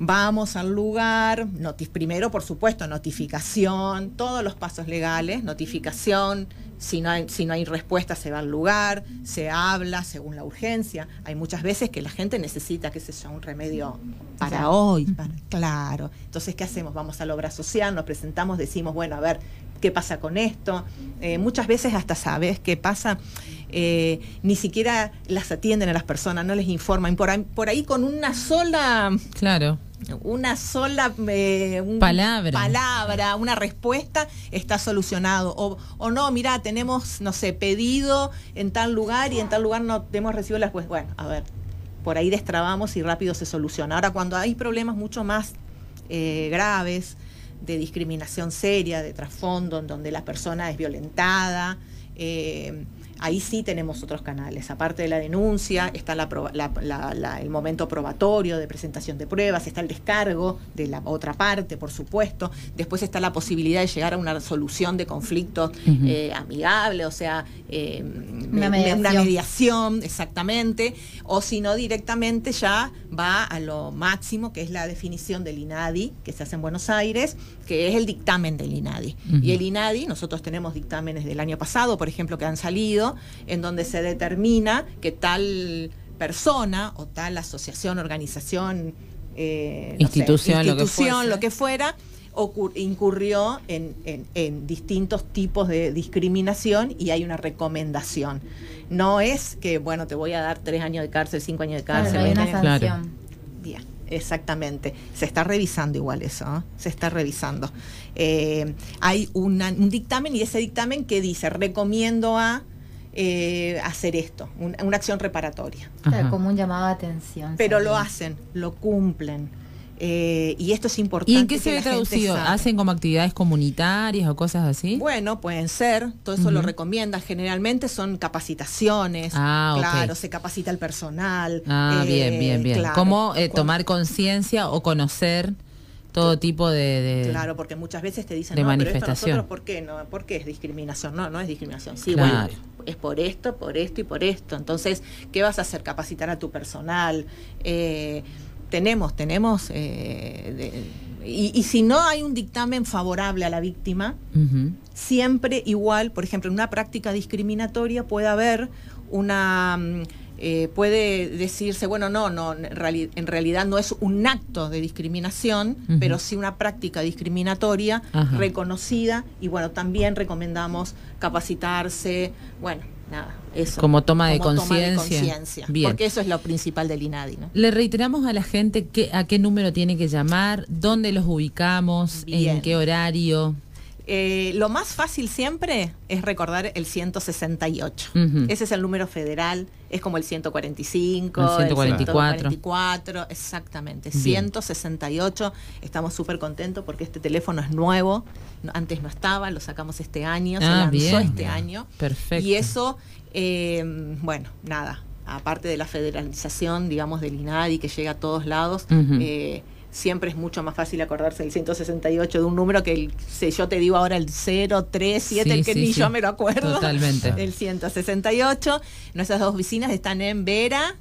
Speaker 7: vamos al lugar, primero por supuesto notificación, todos los pasos legales, notificación, si no, hay, si no hay respuesta se va al lugar, se habla según la urgencia. Hay muchas veces que la gente necesita, que se sea, un remedio para hoy, claro. Entonces, ¿qué hacemos? Vamos a la obra social, nos presentamos, decimos, bueno, a ver, ¿qué pasa con esto? Eh, muchas veces hasta sabes qué pasa. Eh, ni siquiera las atienden a las personas, no les informan. Por por ahí con una sola...
Speaker 2: Claro
Speaker 7: una sola eh,
Speaker 2: palabra.
Speaker 7: palabra, una respuesta, está solucionado. O, o, no, mira, tenemos, no sé, pedido en tal lugar y en tal lugar no hemos recibido la respuesta. Bueno, a ver, por ahí destrabamos y rápido se soluciona. Ahora, cuando hay problemas mucho más eh, graves, de discriminación seria, de trasfondo, en donde la persona es violentada. Eh, ahí sí tenemos otros canales. Aparte de la denuncia, está el momento probatorio de presentación de pruebas, está el descargo de la otra parte, por supuesto. Después está la posibilidad de llegar a una solución de conflictos eh, amigable, o sea, eh, una, mediación. exactamente. O si no, directamente ya va a lo máximo, que es la definición del INADI, que se hace en Buenos Aires, que es el dictamen del INADI. Y el INADI, nosotros tenemos dictámenes del año pasado, por ejemplo, que han salido en donde se determina que tal persona o tal asociación, organización,
Speaker 2: eh, institución,
Speaker 7: lo, que fuera, incurrió en, distintos tipos de discriminación y hay una recomendación. No es que, bueno, te voy a dar tres años de cárcel, cinco años de cárcel.
Speaker 8: hay una sanción.
Speaker 7: Bien, exactamente. Se está revisando igual eso, ¿eh? se está revisando. Eh, hay un dictamen y ese dictamen que dice, recomiendo a eh, hacer esto, una acción reparatoria.
Speaker 8: como un llamado de atención.
Speaker 7: Pero lo hacen, lo cumplen. Eh, y esto es importante.
Speaker 2: ¿Y en qué se ve traducido? ¿Hacen como actividades comunitarias o cosas así?
Speaker 7: Bueno, pueden ser, todo eso lo recomienda. Generalmente son capacitaciones, ah, claro, se capacita el personal.
Speaker 2: Ah, bien, bien, bien. ¿Cómo eh, tomar conciencia o conocer? Todo tipo de,
Speaker 7: claro porque muchas veces te dicen de manifestación por qué no por qué es discriminación no no es discriminación. Sí bueno es por esto por esto y por esto. Entonces qué vas a hacer capacitar a tu personal eh, tenemos tenemos eh, y, si no hay un dictamen favorable a la víctima siempre igual por ejemplo en una práctica discriminatoria puede haber una mm, eh, puede decirse, bueno, no, no, en, realidad no es un acto de discriminación, pero sí una práctica discriminatoria reconocida y bueno, también recomendamos capacitarse, bueno, nada, eso.
Speaker 2: Como toma de conciencia.
Speaker 7: Porque eso es lo principal del INADI. ¿no?
Speaker 2: Le reiteramos a la gente que, a qué número tiene que llamar, dónde los ubicamos, en qué horario.
Speaker 7: Eh, lo más fácil siempre es recordar el 168. Ese es el número federal, es como el 145, el 144. exactamente. 168. Estamos súper contentos porque este teléfono es nuevo. Antes no estaba, lo sacamos este año, se ah, lanzó este año.
Speaker 2: Perfecto.
Speaker 7: Y eso, eh, bueno, nada, aparte de la federalización, digamos, del INADI que llega a todos lados, siempre es mucho más fácil acordarse del 168 de un número que el, si yo te digo ahora el 037, el que ni yo me lo acuerdo.
Speaker 2: Totalmente.
Speaker 7: El 168. Nuestras dos oficinas están en Vera.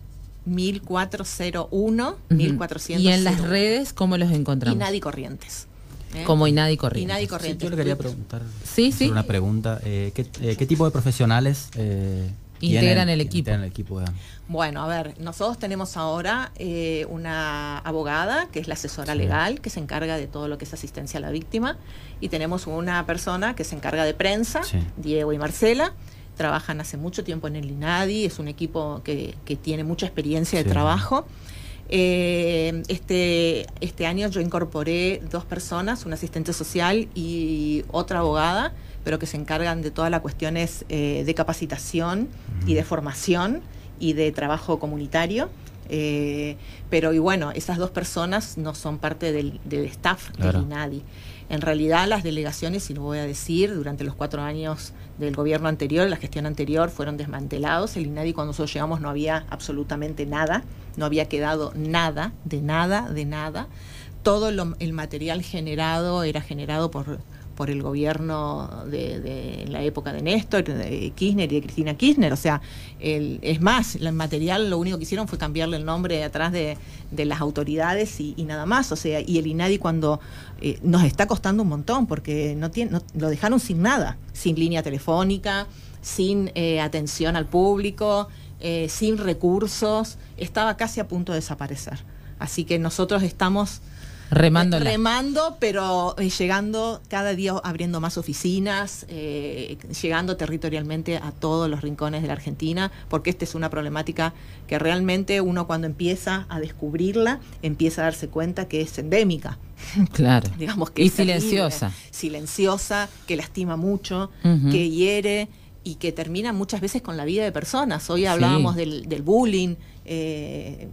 Speaker 7: 1401, 1400.
Speaker 2: ¿Y en las redes cómo los encontramos?
Speaker 7: Inadi Corrientes.
Speaker 2: ¿eh? Como Inadi Corrientes.
Speaker 7: Inadi Corrientes.
Speaker 5: yo le quería preguntar.
Speaker 2: Sí, sí.
Speaker 5: Una pregunta. Eh, eh, ¿qué, tipo de profesionales
Speaker 2: integran el equipo.
Speaker 5: el equipo
Speaker 7: bueno, a ver, nosotros tenemos ahora eh, una abogada que es la asesora legal que se encarga de todo lo que es asistencia a la víctima y tenemos una persona que se encarga de prensa, Diego y Marcela. Trabajan hace mucho tiempo en el INADI, es un equipo que, tiene mucha experiencia de trabajo. Eh, este, este año yo incorporé dos personas, una asistente social y otra abogada, pero que se encargan de todas las cuestiones eh, de capacitación y de formación y de trabajo comunitario. Eh, pero y bueno, esas dos personas no son parte del, staff del INADI. En realidad las delegaciones, y lo voy a decir, durante los cuatro años del gobierno anterior, la gestión anterior, fueron desmantelados. El INADI cuando nosotros llegamos no había absolutamente nada, no había quedado nada, de nada, de nada. Todo el material generado era generado por por el gobierno de, la época de Néstor, de Kirchner y de Cristina Kirchner. O sea, el, es más, el material lo único que hicieron fue cambiarle el nombre atrás de, las autoridades y, nada más. O sea, y el INADI cuando eh, nos está costando un montón porque no, tiene, lo dejaron sin nada, sin línea telefónica, sin eh, atención al público, eh, sin recursos, estaba casi a punto de desaparecer. Así que nosotros estamos
Speaker 2: Remando.
Speaker 7: Remando, pero eh, llegando cada día abriendo más oficinas, eh, llegando territorialmente a todos los rincones de la Argentina, porque esta es una problemática que realmente uno cuando empieza a descubrirla, empieza a darse cuenta que es endémica.
Speaker 2: Claro.
Speaker 7: Digamos que
Speaker 2: y silenciosa.
Speaker 7: silenciosa, que lastima mucho, que hiere y que termina muchas veces con la vida de personas. Hoy hablábamos del, bullying. Eh,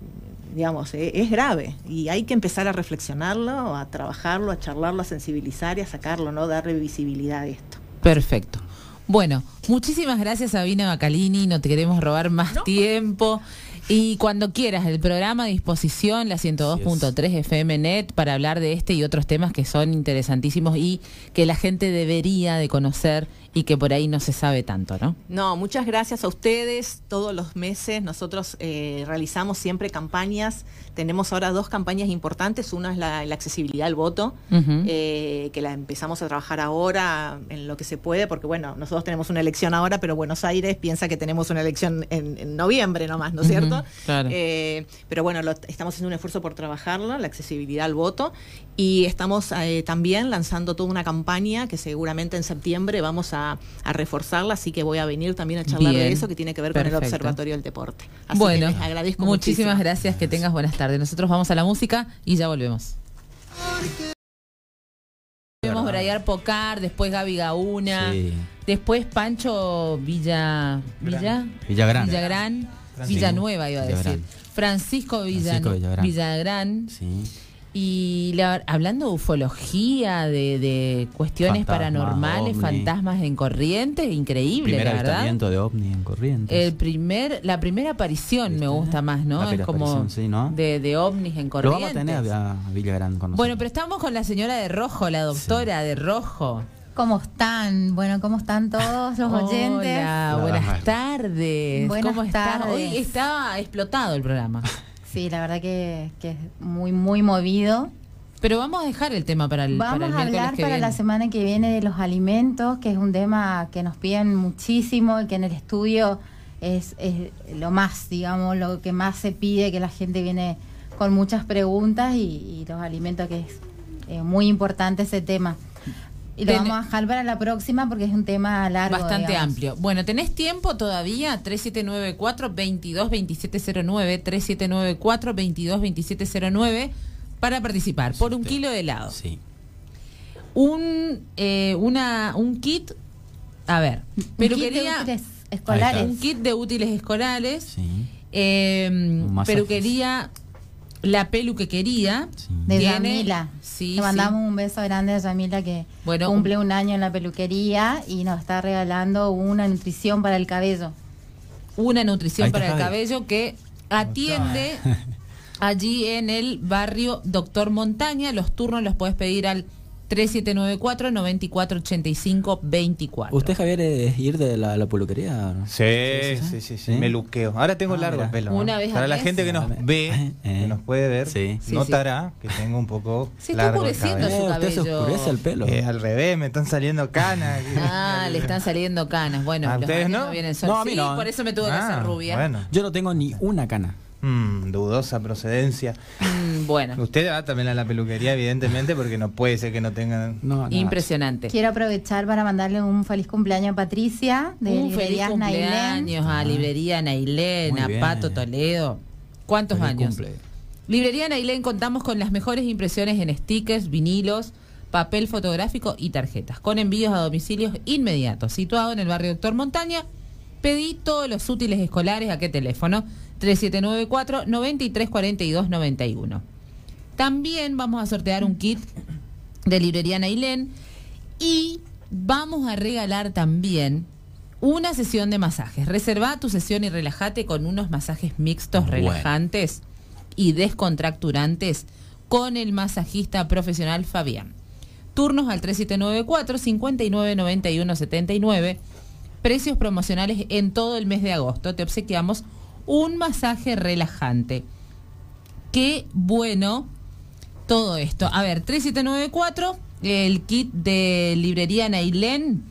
Speaker 7: digamos, eh, es grave y hay que empezar a reflexionarlo, a trabajarlo, a charlarlo, a sensibilizar y a sacarlo, ¿no? Darle visibilidad a esto.
Speaker 2: Perfecto. Bueno, muchísimas gracias Sabina Bacalini, no te queremos robar más tiempo. Y cuando quieras, el programa a disposición, la 102.3 FM Net, para hablar de este y otros temas que son interesantísimos y que la gente debería de conocer y que por ahí no se sabe tanto, ¿no?
Speaker 7: No, muchas gracias a ustedes. Todos los meses nosotros eh, realizamos siempre campañas. Tenemos ahora dos campañas importantes. Una es la, accesibilidad al voto, eh, que la empezamos a trabajar ahora en lo que se puede, porque bueno, nosotros tenemos una elección ahora, pero Buenos Aires piensa que tenemos una elección en, noviembre nomás, ¿no es cierto? Eh, pero bueno, estamos haciendo un esfuerzo por trabajarlo, la accesibilidad al voto, y estamos también lanzando toda una campaña que seguramente en septiembre vamos a a, reforzarla, así que voy a venir también a charlar de eso que tiene que ver con el Observatorio del Deporte.
Speaker 2: bueno, agradezco muchísimas gracias, que tengas buenas tardes. Nosotros vamos a la música y ya volvemos. Vemos Brayar Pocar, después Gaby Gauna, después Pancho Villa Villa
Speaker 5: Villagrán,
Speaker 2: Villagrán Villanueva iba a decir. Francisco, Francisco Villagrán. Villagrán. Sí. Y hablando de ufología, de, cuestiones paranormales, fantasmas en corriente, increíble,
Speaker 5: la
Speaker 2: verdad.
Speaker 5: de ovni en corriente.
Speaker 2: El primer, la primera aparición me gusta más, ¿no? Es como de, de, ovnis en corriente.
Speaker 5: Lo vamos a tener a Villagrán con
Speaker 2: Bueno, pero estamos con la señora de rojo, la doctora de rojo.
Speaker 8: ¿Cómo están? Bueno, ¿cómo están todos los oyentes?
Speaker 2: Hola, buenas tardes. Buenas ¿Cómo están? Hoy está explotado el programa.
Speaker 8: Sí, la verdad que, es muy, muy movido.
Speaker 2: Pero vamos a dejar el tema para el
Speaker 8: Vamos
Speaker 2: a
Speaker 8: hablar para la semana que viene de los alimentos, que es un tema que nos piden muchísimo y que en el estudio es, lo más, digamos, lo que más se pide, que la gente viene con muchas preguntas y, los alimentos, que es eh, muy importante ese tema. Y lo vamos a dejar para la próxima porque es un tema largo.
Speaker 2: Bastante amplio. Bueno, ¿tenés tiempo todavía? 3794-222709, 3794-222709 para participar por un kilo de helado.
Speaker 5: Sí.
Speaker 2: Un, eh, una, un kit, a ver, peluquería...
Speaker 8: Kit escolares.
Speaker 2: Un kit de útiles escolares. Sí. Eh, peluquería la pelu que quería.
Speaker 8: De Yamila. Sí, Le mandamos un beso grande a Yamila que cumple un año en la peluquería y nos está regalando una nutrición para el cabello.
Speaker 2: Una nutrición para el cabello que atiende allí en el barrio Doctor Montaña. Los turnos los puedes pedir al 3794-9485-24.
Speaker 5: ¿Usted, Javier, es ir de la, peluquería?
Speaker 3: Sí, sí, sí, sí, me luqueo. Ahora tengo ah, largo el pelo.
Speaker 2: Una vez
Speaker 3: Para la gente que nos ve, que nos puede ver, notará que tengo un poco
Speaker 2: se está
Speaker 3: largo
Speaker 2: oscureciendo su cabello.
Speaker 5: Usted se oscurece el pelo.
Speaker 3: Eh, al revés, me están saliendo canas.
Speaker 2: ah, le están saliendo canas. Bueno,
Speaker 3: ¿A ustedes no?
Speaker 2: Vienen no, a mí no. por eso me tuve que hacer ah, rubia. Bueno.
Speaker 5: Yo no tengo ni una cana.
Speaker 3: Mm, dudosa procedencia.
Speaker 2: Mm, bueno.
Speaker 3: Usted va también a la peluquería, evidentemente, porque no puede ser que no tengan.
Speaker 2: Impresionante.
Speaker 8: Quiero aprovechar para mandarle un feliz cumpleaños a Patricia de
Speaker 2: un feliz cumpleaños a Librería Nailén, a Pato Toledo. ¿Cuántos años? Librería Nailén contamos con las mejores impresiones en stickers, vinilos, papel fotográfico y tarjetas, con envíos a domicilios inmediatos. Situado en el barrio Doctor Montaña, pedí todos los útiles escolares a qué teléfono 3794 934291. También vamos a sortear un kit de librería Nailén y vamos a regalar también una sesión de masajes. Reserva tu sesión y relájate con unos masajes mixtos relajantes y descontracturantes con el masajista profesional Fabián. Turnos al 3794 599179. Precios promocionales en todo el mes de agosto. Te obsequiamos un masaje relajante. Qué bueno todo esto. A ver, 3794, el kit de librería Nailén.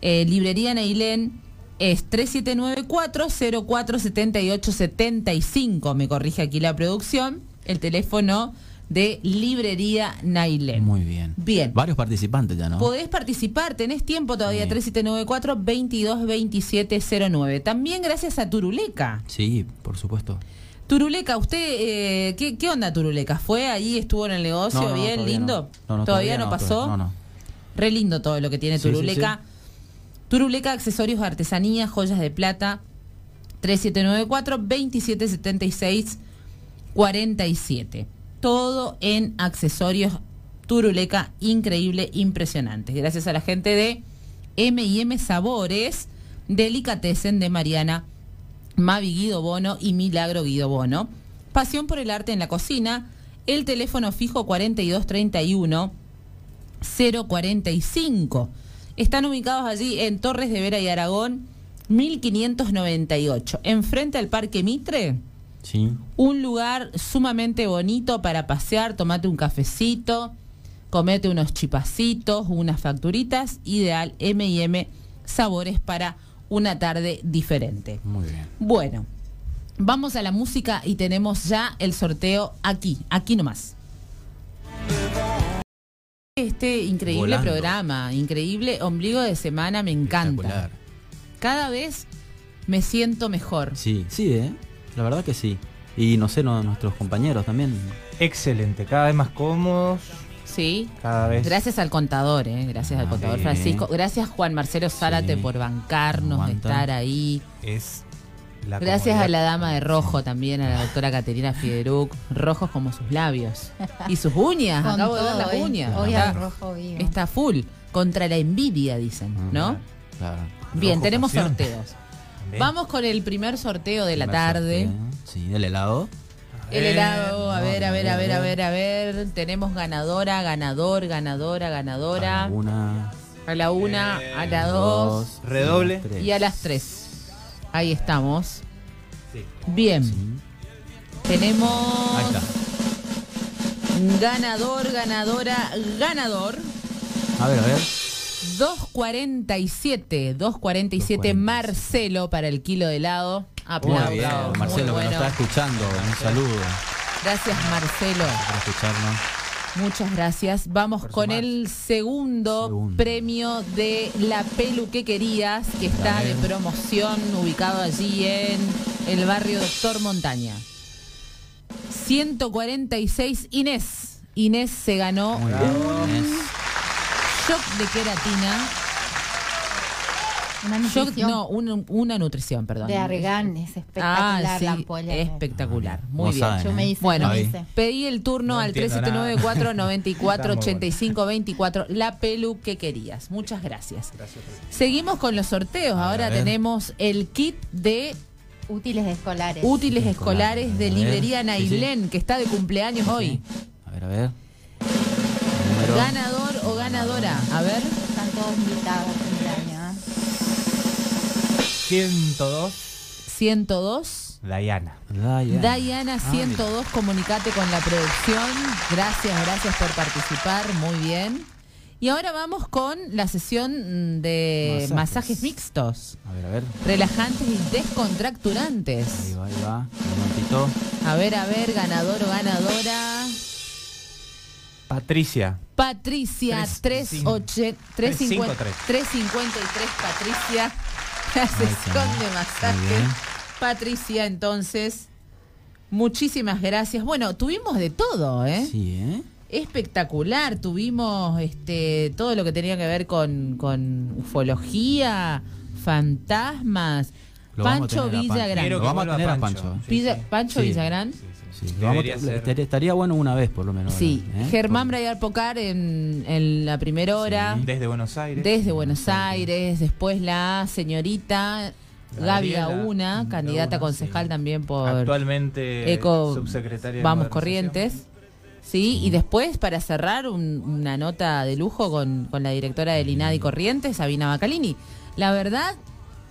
Speaker 2: Eh, librería Nailén es 3794-047875. Me corrige aquí la producción. El teléfono de Librería Nailén.
Speaker 5: Muy bien.
Speaker 2: Bien.
Speaker 5: Varios participantes ya, ¿no?
Speaker 2: Podés participar, tenés tiempo todavía, 3794-222709. También gracias a Turuleca.
Speaker 5: Sí, por supuesto.
Speaker 2: Turuleca, ¿usted eh, ¿qué, ¿qué, onda Turuleca? ¿Fue ahí, estuvo en el negocio, bien, lindo?
Speaker 5: No.
Speaker 2: ¿Todavía, no pasó?
Speaker 5: No.
Speaker 2: Re lindo todo lo que tiene Turuleca. Turuleca, accesorios de artesanía, joyas de plata, 3794-2776 47. Todo en accesorios Turuleca, increíble, impresionante. Gracias a la gente de M&M Sabores, Delicatessen de Mariana, Mavi Guido Bono y Milagro Guido Bono. Pasión por el arte en la cocina, el teléfono fijo 4231 045. Están ubicados allí en Torres de Vera y Aragón, 1598, enfrente al Parque Mitre.
Speaker 5: Sí.
Speaker 2: Un lugar sumamente bonito para pasear, tomate un cafecito, comete unos chipacitos, unas facturitas, ideal M&M sabores para una tarde diferente.
Speaker 5: Muy bien.
Speaker 2: Bueno, vamos a la música y tenemos ya el sorteo aquí, aquí nomás. Este increíble
Speaker 5: Volando.
Speaker 2: programa, increíble ombligo de semana, me encanta. Cada vez me siento mejor.
Speaker 5: Sí, sí, ¿eh? La verdad que sí. Y no sé, no- nuestros compañeros también.
Speaker 3: Excelente, cada vez más cómodos,
Speaker 2: Sí.
Speaker 3: cada vez.
Speaker 2: Gracias al contador, ¿eh? gracias al
Speaker 5: Ah,
Speaker 2: contador. Francisco. Gracias Juan Marcelo Zárate
Speaker 5: Sí.
Speaker 2: por bancarnos, de estar ahí.
Speaker 3: Es la
Speaker 2: Gracias a la dama de rojo también, a la doctora Caterina Fideruc. Rojos como sus labios. Y sus uñas.
Speaker 8: Con
Speaker 2: Acabo de ver
Speaker 8: todo,
Speaker 2: las
Speaker 8: hoy-
Speaker 2: uñas.
Speaker 8: hoy
Speaker 2: está,
Speaker 8: rojo vivo.
Speaker 2: está full. Contra la envidia, dicen, ¿no?
Speaker 5: Claro.
Speaker 2: Bien,
Speaker 3: Rojo
Speaker 2: tenemos
Speaker 3: pasión.
Speaker 2: sorteos. Vamos con el primer sorteo de la
Speaker 5: Primer
Speaker 2: tarde.
Speaker 5: sorteo. Sí, el helado.
Speaker 2: El helado, a
Speaker 5: no,
Speaker 2: ver, a ver, a ver, a ver, a ver. Tenemos ganadora, ganador, ganadora, ganadora.
Speaker 5: Una,
Speaker 2: A la una, a la dos
Speaker 3: Redoble.
Speaker 5: tres.
Speaker 2: y a las tres. Ahí estamos.
Speaker 3: Sí.
Speaker 2: Bien,
Speaker 5: Sí.
Speaker 2: tenemos
Speaker 5: Ahí está.
Speaker 2: ganador, ganadora, ganador.
Speaker 5: A ver, a ver.
Speaker 2: 247, 247 Marcelo para el kilo de helado. Aplausos.
Speaker 5: Muy bien,
Speaker 2: muy
Speaker 5: Marcelo, que nos está escuchando. Un saludo
Speaker 2: Gracias, Marcelo.
Speaker 5: por escucharnos.
Speaker 2: Muchas gracias. Vamos
Speaker 3: Por
Speaker 2: con
Speaker 3: sumar.
Speaker 2: el segundo,
Speaker 5: Segundo.
Speaker 2: premio de la pelu que querías, que está de promoción, ubicado allí en el barrio Doctor Montaña. 146 Inés. Inés se ganó un. Shock de queratina.
Speaker 8: Una nutrición
Speaker 2: no, un- una nutrición, perdón.
Speaker 8: de argán es espectacular
Speaker 2: Ah, sí,
Speaker 8: la ampolla.
Speaker 2: espectacular.
Speaker 5: Ah,
Speaker 2: Muy
Speaker 5: no
Speaker 2: bien.
Speaker 5: saben,
Speaker 8: Yo me
Speaker 5: ¿eh?
Speaker 8: hice,
Speaker 2: Bueno,
Speaker 8: me hice.
Speaker 2: pedí el turno
Speaker 3: No
Speaker 2: al
Speaker 3: entiendo
Speaker 2: 3794
Speaker 3: nada.
Speaker 2: 94
Speaker 3: Está muy
Speaker 2: 85 24. La pelu que querías. Muchas gracias.
Speaker 3: Gracias.
Speaker 2: Seguimos con los sorteos.
Speaker 5: A
Speaker 2: Ahora
Speaker 5: ver.
Speaker 2: tenemos el kit de
Speaker 8: Útiles escolares.
Speaker 2: útiles
Speaker 5: Escolares.
Speaker 2: escolares de
Speaker 5: A ver.
Speaker 2: librería
Speaker 5: Sí,
Speaker 2: Nailén, que está de cumpleaños hoy.
Speaker 5: A ver, a ver. Número.
Speaker 2: Ganador o ganadora. A ver.
Speaker 8: Están todos invitados cumpleaños. ¿eh?
Speaker 3: 102,
Speaker 2: 102.
Speaker 3: Diana.
Speaker 2: Diana
Speaker 5: Ah,
Speaker 2: 102, comunicate con la producción. Gracias, gracias por participar. Muy bien. Y ahora vamos con la sesión de
Speaker 5: Masajes.
Speaker 2: masajes mixtos.
Speaker 5: A ver, a ver.
Speaker 2: Relajantes y descontracturantes.
Speaker 5: Ahí va, ahí va. Un momentito.
Speaker 2: A ver, a ver, ganador o ganadora.
Speaker 3: Patricia.
Speaker 2: Patricia,
Speaker 3: Tres,
Speaker 2: 38 353 353, Patricia. La sesión de masajes. Patricia, entonces, muchísimas gracias. Bueno, tuvimos de todo, ¿eh?
Speaker 5: Sí, ¿eh?
Speaker 2: Espectacular, tuvimos este todo lo que tenía que ver con, con ufología, fantasmas. Pancho. Villagrán.
Speaker 3: Quiero
Speaker 5: Lo
Speaker 3: que
Speaker 5: vamos a
Speaker 3: vuelva
Speaker 5: tener a
Speaker 3: Pancho.
Speaker 5: Pancho.
Speaker 2: Villagrán.
Speaker 5: Sí, vamos estaría- estaría bueno una vez, por lo menos.
Speaker 2: Sí,
Speaker 5: ¿eh?
Speaker 2: Germán
Speaker 5: Por-
Speaker 2: Brayar Pocar en, en la primera hora,
Speaker 5: Sí.
Speaker 3: Desde Buenos Aires.
Speaker 2: desde Buenos Aires, después la señorita Gaby Gauna, candidata a concejal
Speaker 3: sí.
Speaker 2: también por
Speaker 3: Actualmente
Speaker 2: Eco
Speaker 3: subsecretaria
Speaker 2: Vamos. Corrientes. Sí, y después para cerrar un- una nota de lujo con, con la directora del INADI Corrientes, Sabina Bacalini. La verdad,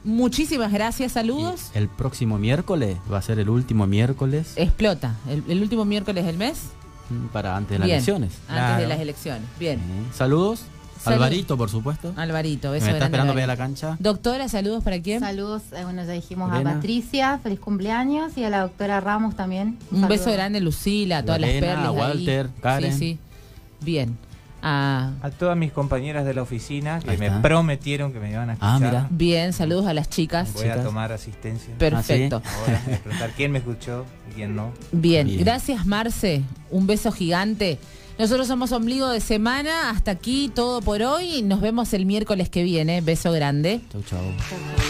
Speaker 2: muchísimas gracias,
Speaker 5: Y
Speaker 2: saludos.
Speaker 5: el próximo miércoles va a ser el último miércoles
Speaker 2: Explota, el, el último miércoles del mes,
Speaker 5: mm, para antes de las
Speaker 2: Bien.
Speaker 5: elecciones.
Speaker 2: antes
Speaker 3: Claro.
Speaker 2: de las elecciones. Bien.
Speaker 5: Eh, Saludos.
Speaker 2: Salud.
Speaker 5: Alvarito, por supuesto.
Speaker 2: Alvarito,
Speaker 5: Me
Speaker 2: beso
Speaker 5: está
Speaker 2: grande.
Speaker 5: esperando para ir a
Speaker 2: Alvarito.
Speaker 5: la cancha.
Speaker 2: Doctora, saludos para quién.
Speaker 8: Saludos, eh, bueno, ya dijimos
Speaker 5: Elena.
Speaker 8: a Patricia, feliz cumpleaños, y a la doctora Ramos también.
Speaker 2: Un beso grande, Lucila, a todas las perlas.
Speaker 5: a
Speaker 2: ahí.
Speaker 5: Walter, Karen.
Speaker 2: Sí, sí. Bien. Ah,
Speaker 3: A todas mis compañeras de la oficina que me prometieron que me iban a escuchar.
Speaker 5: Ah, mira.
Speaker 2: bien, saludos a las chicas.
Speaker 3: Voy a tomar asistencia.
Speaker 2: Perfecto.
Speaker 3: Ahora voy a preguntar quién me escuchó y quién no.
Speaker 2: Bien,
Speaker 5: Bien.
Speaker 2: gracias Marce, un beso gigante. Nosotros somos Ombligo de Semana, hasta aquí todo por hoy. Nos vemos el miércoles que viene. Beso grande.
Speaker 5: Chau, chau.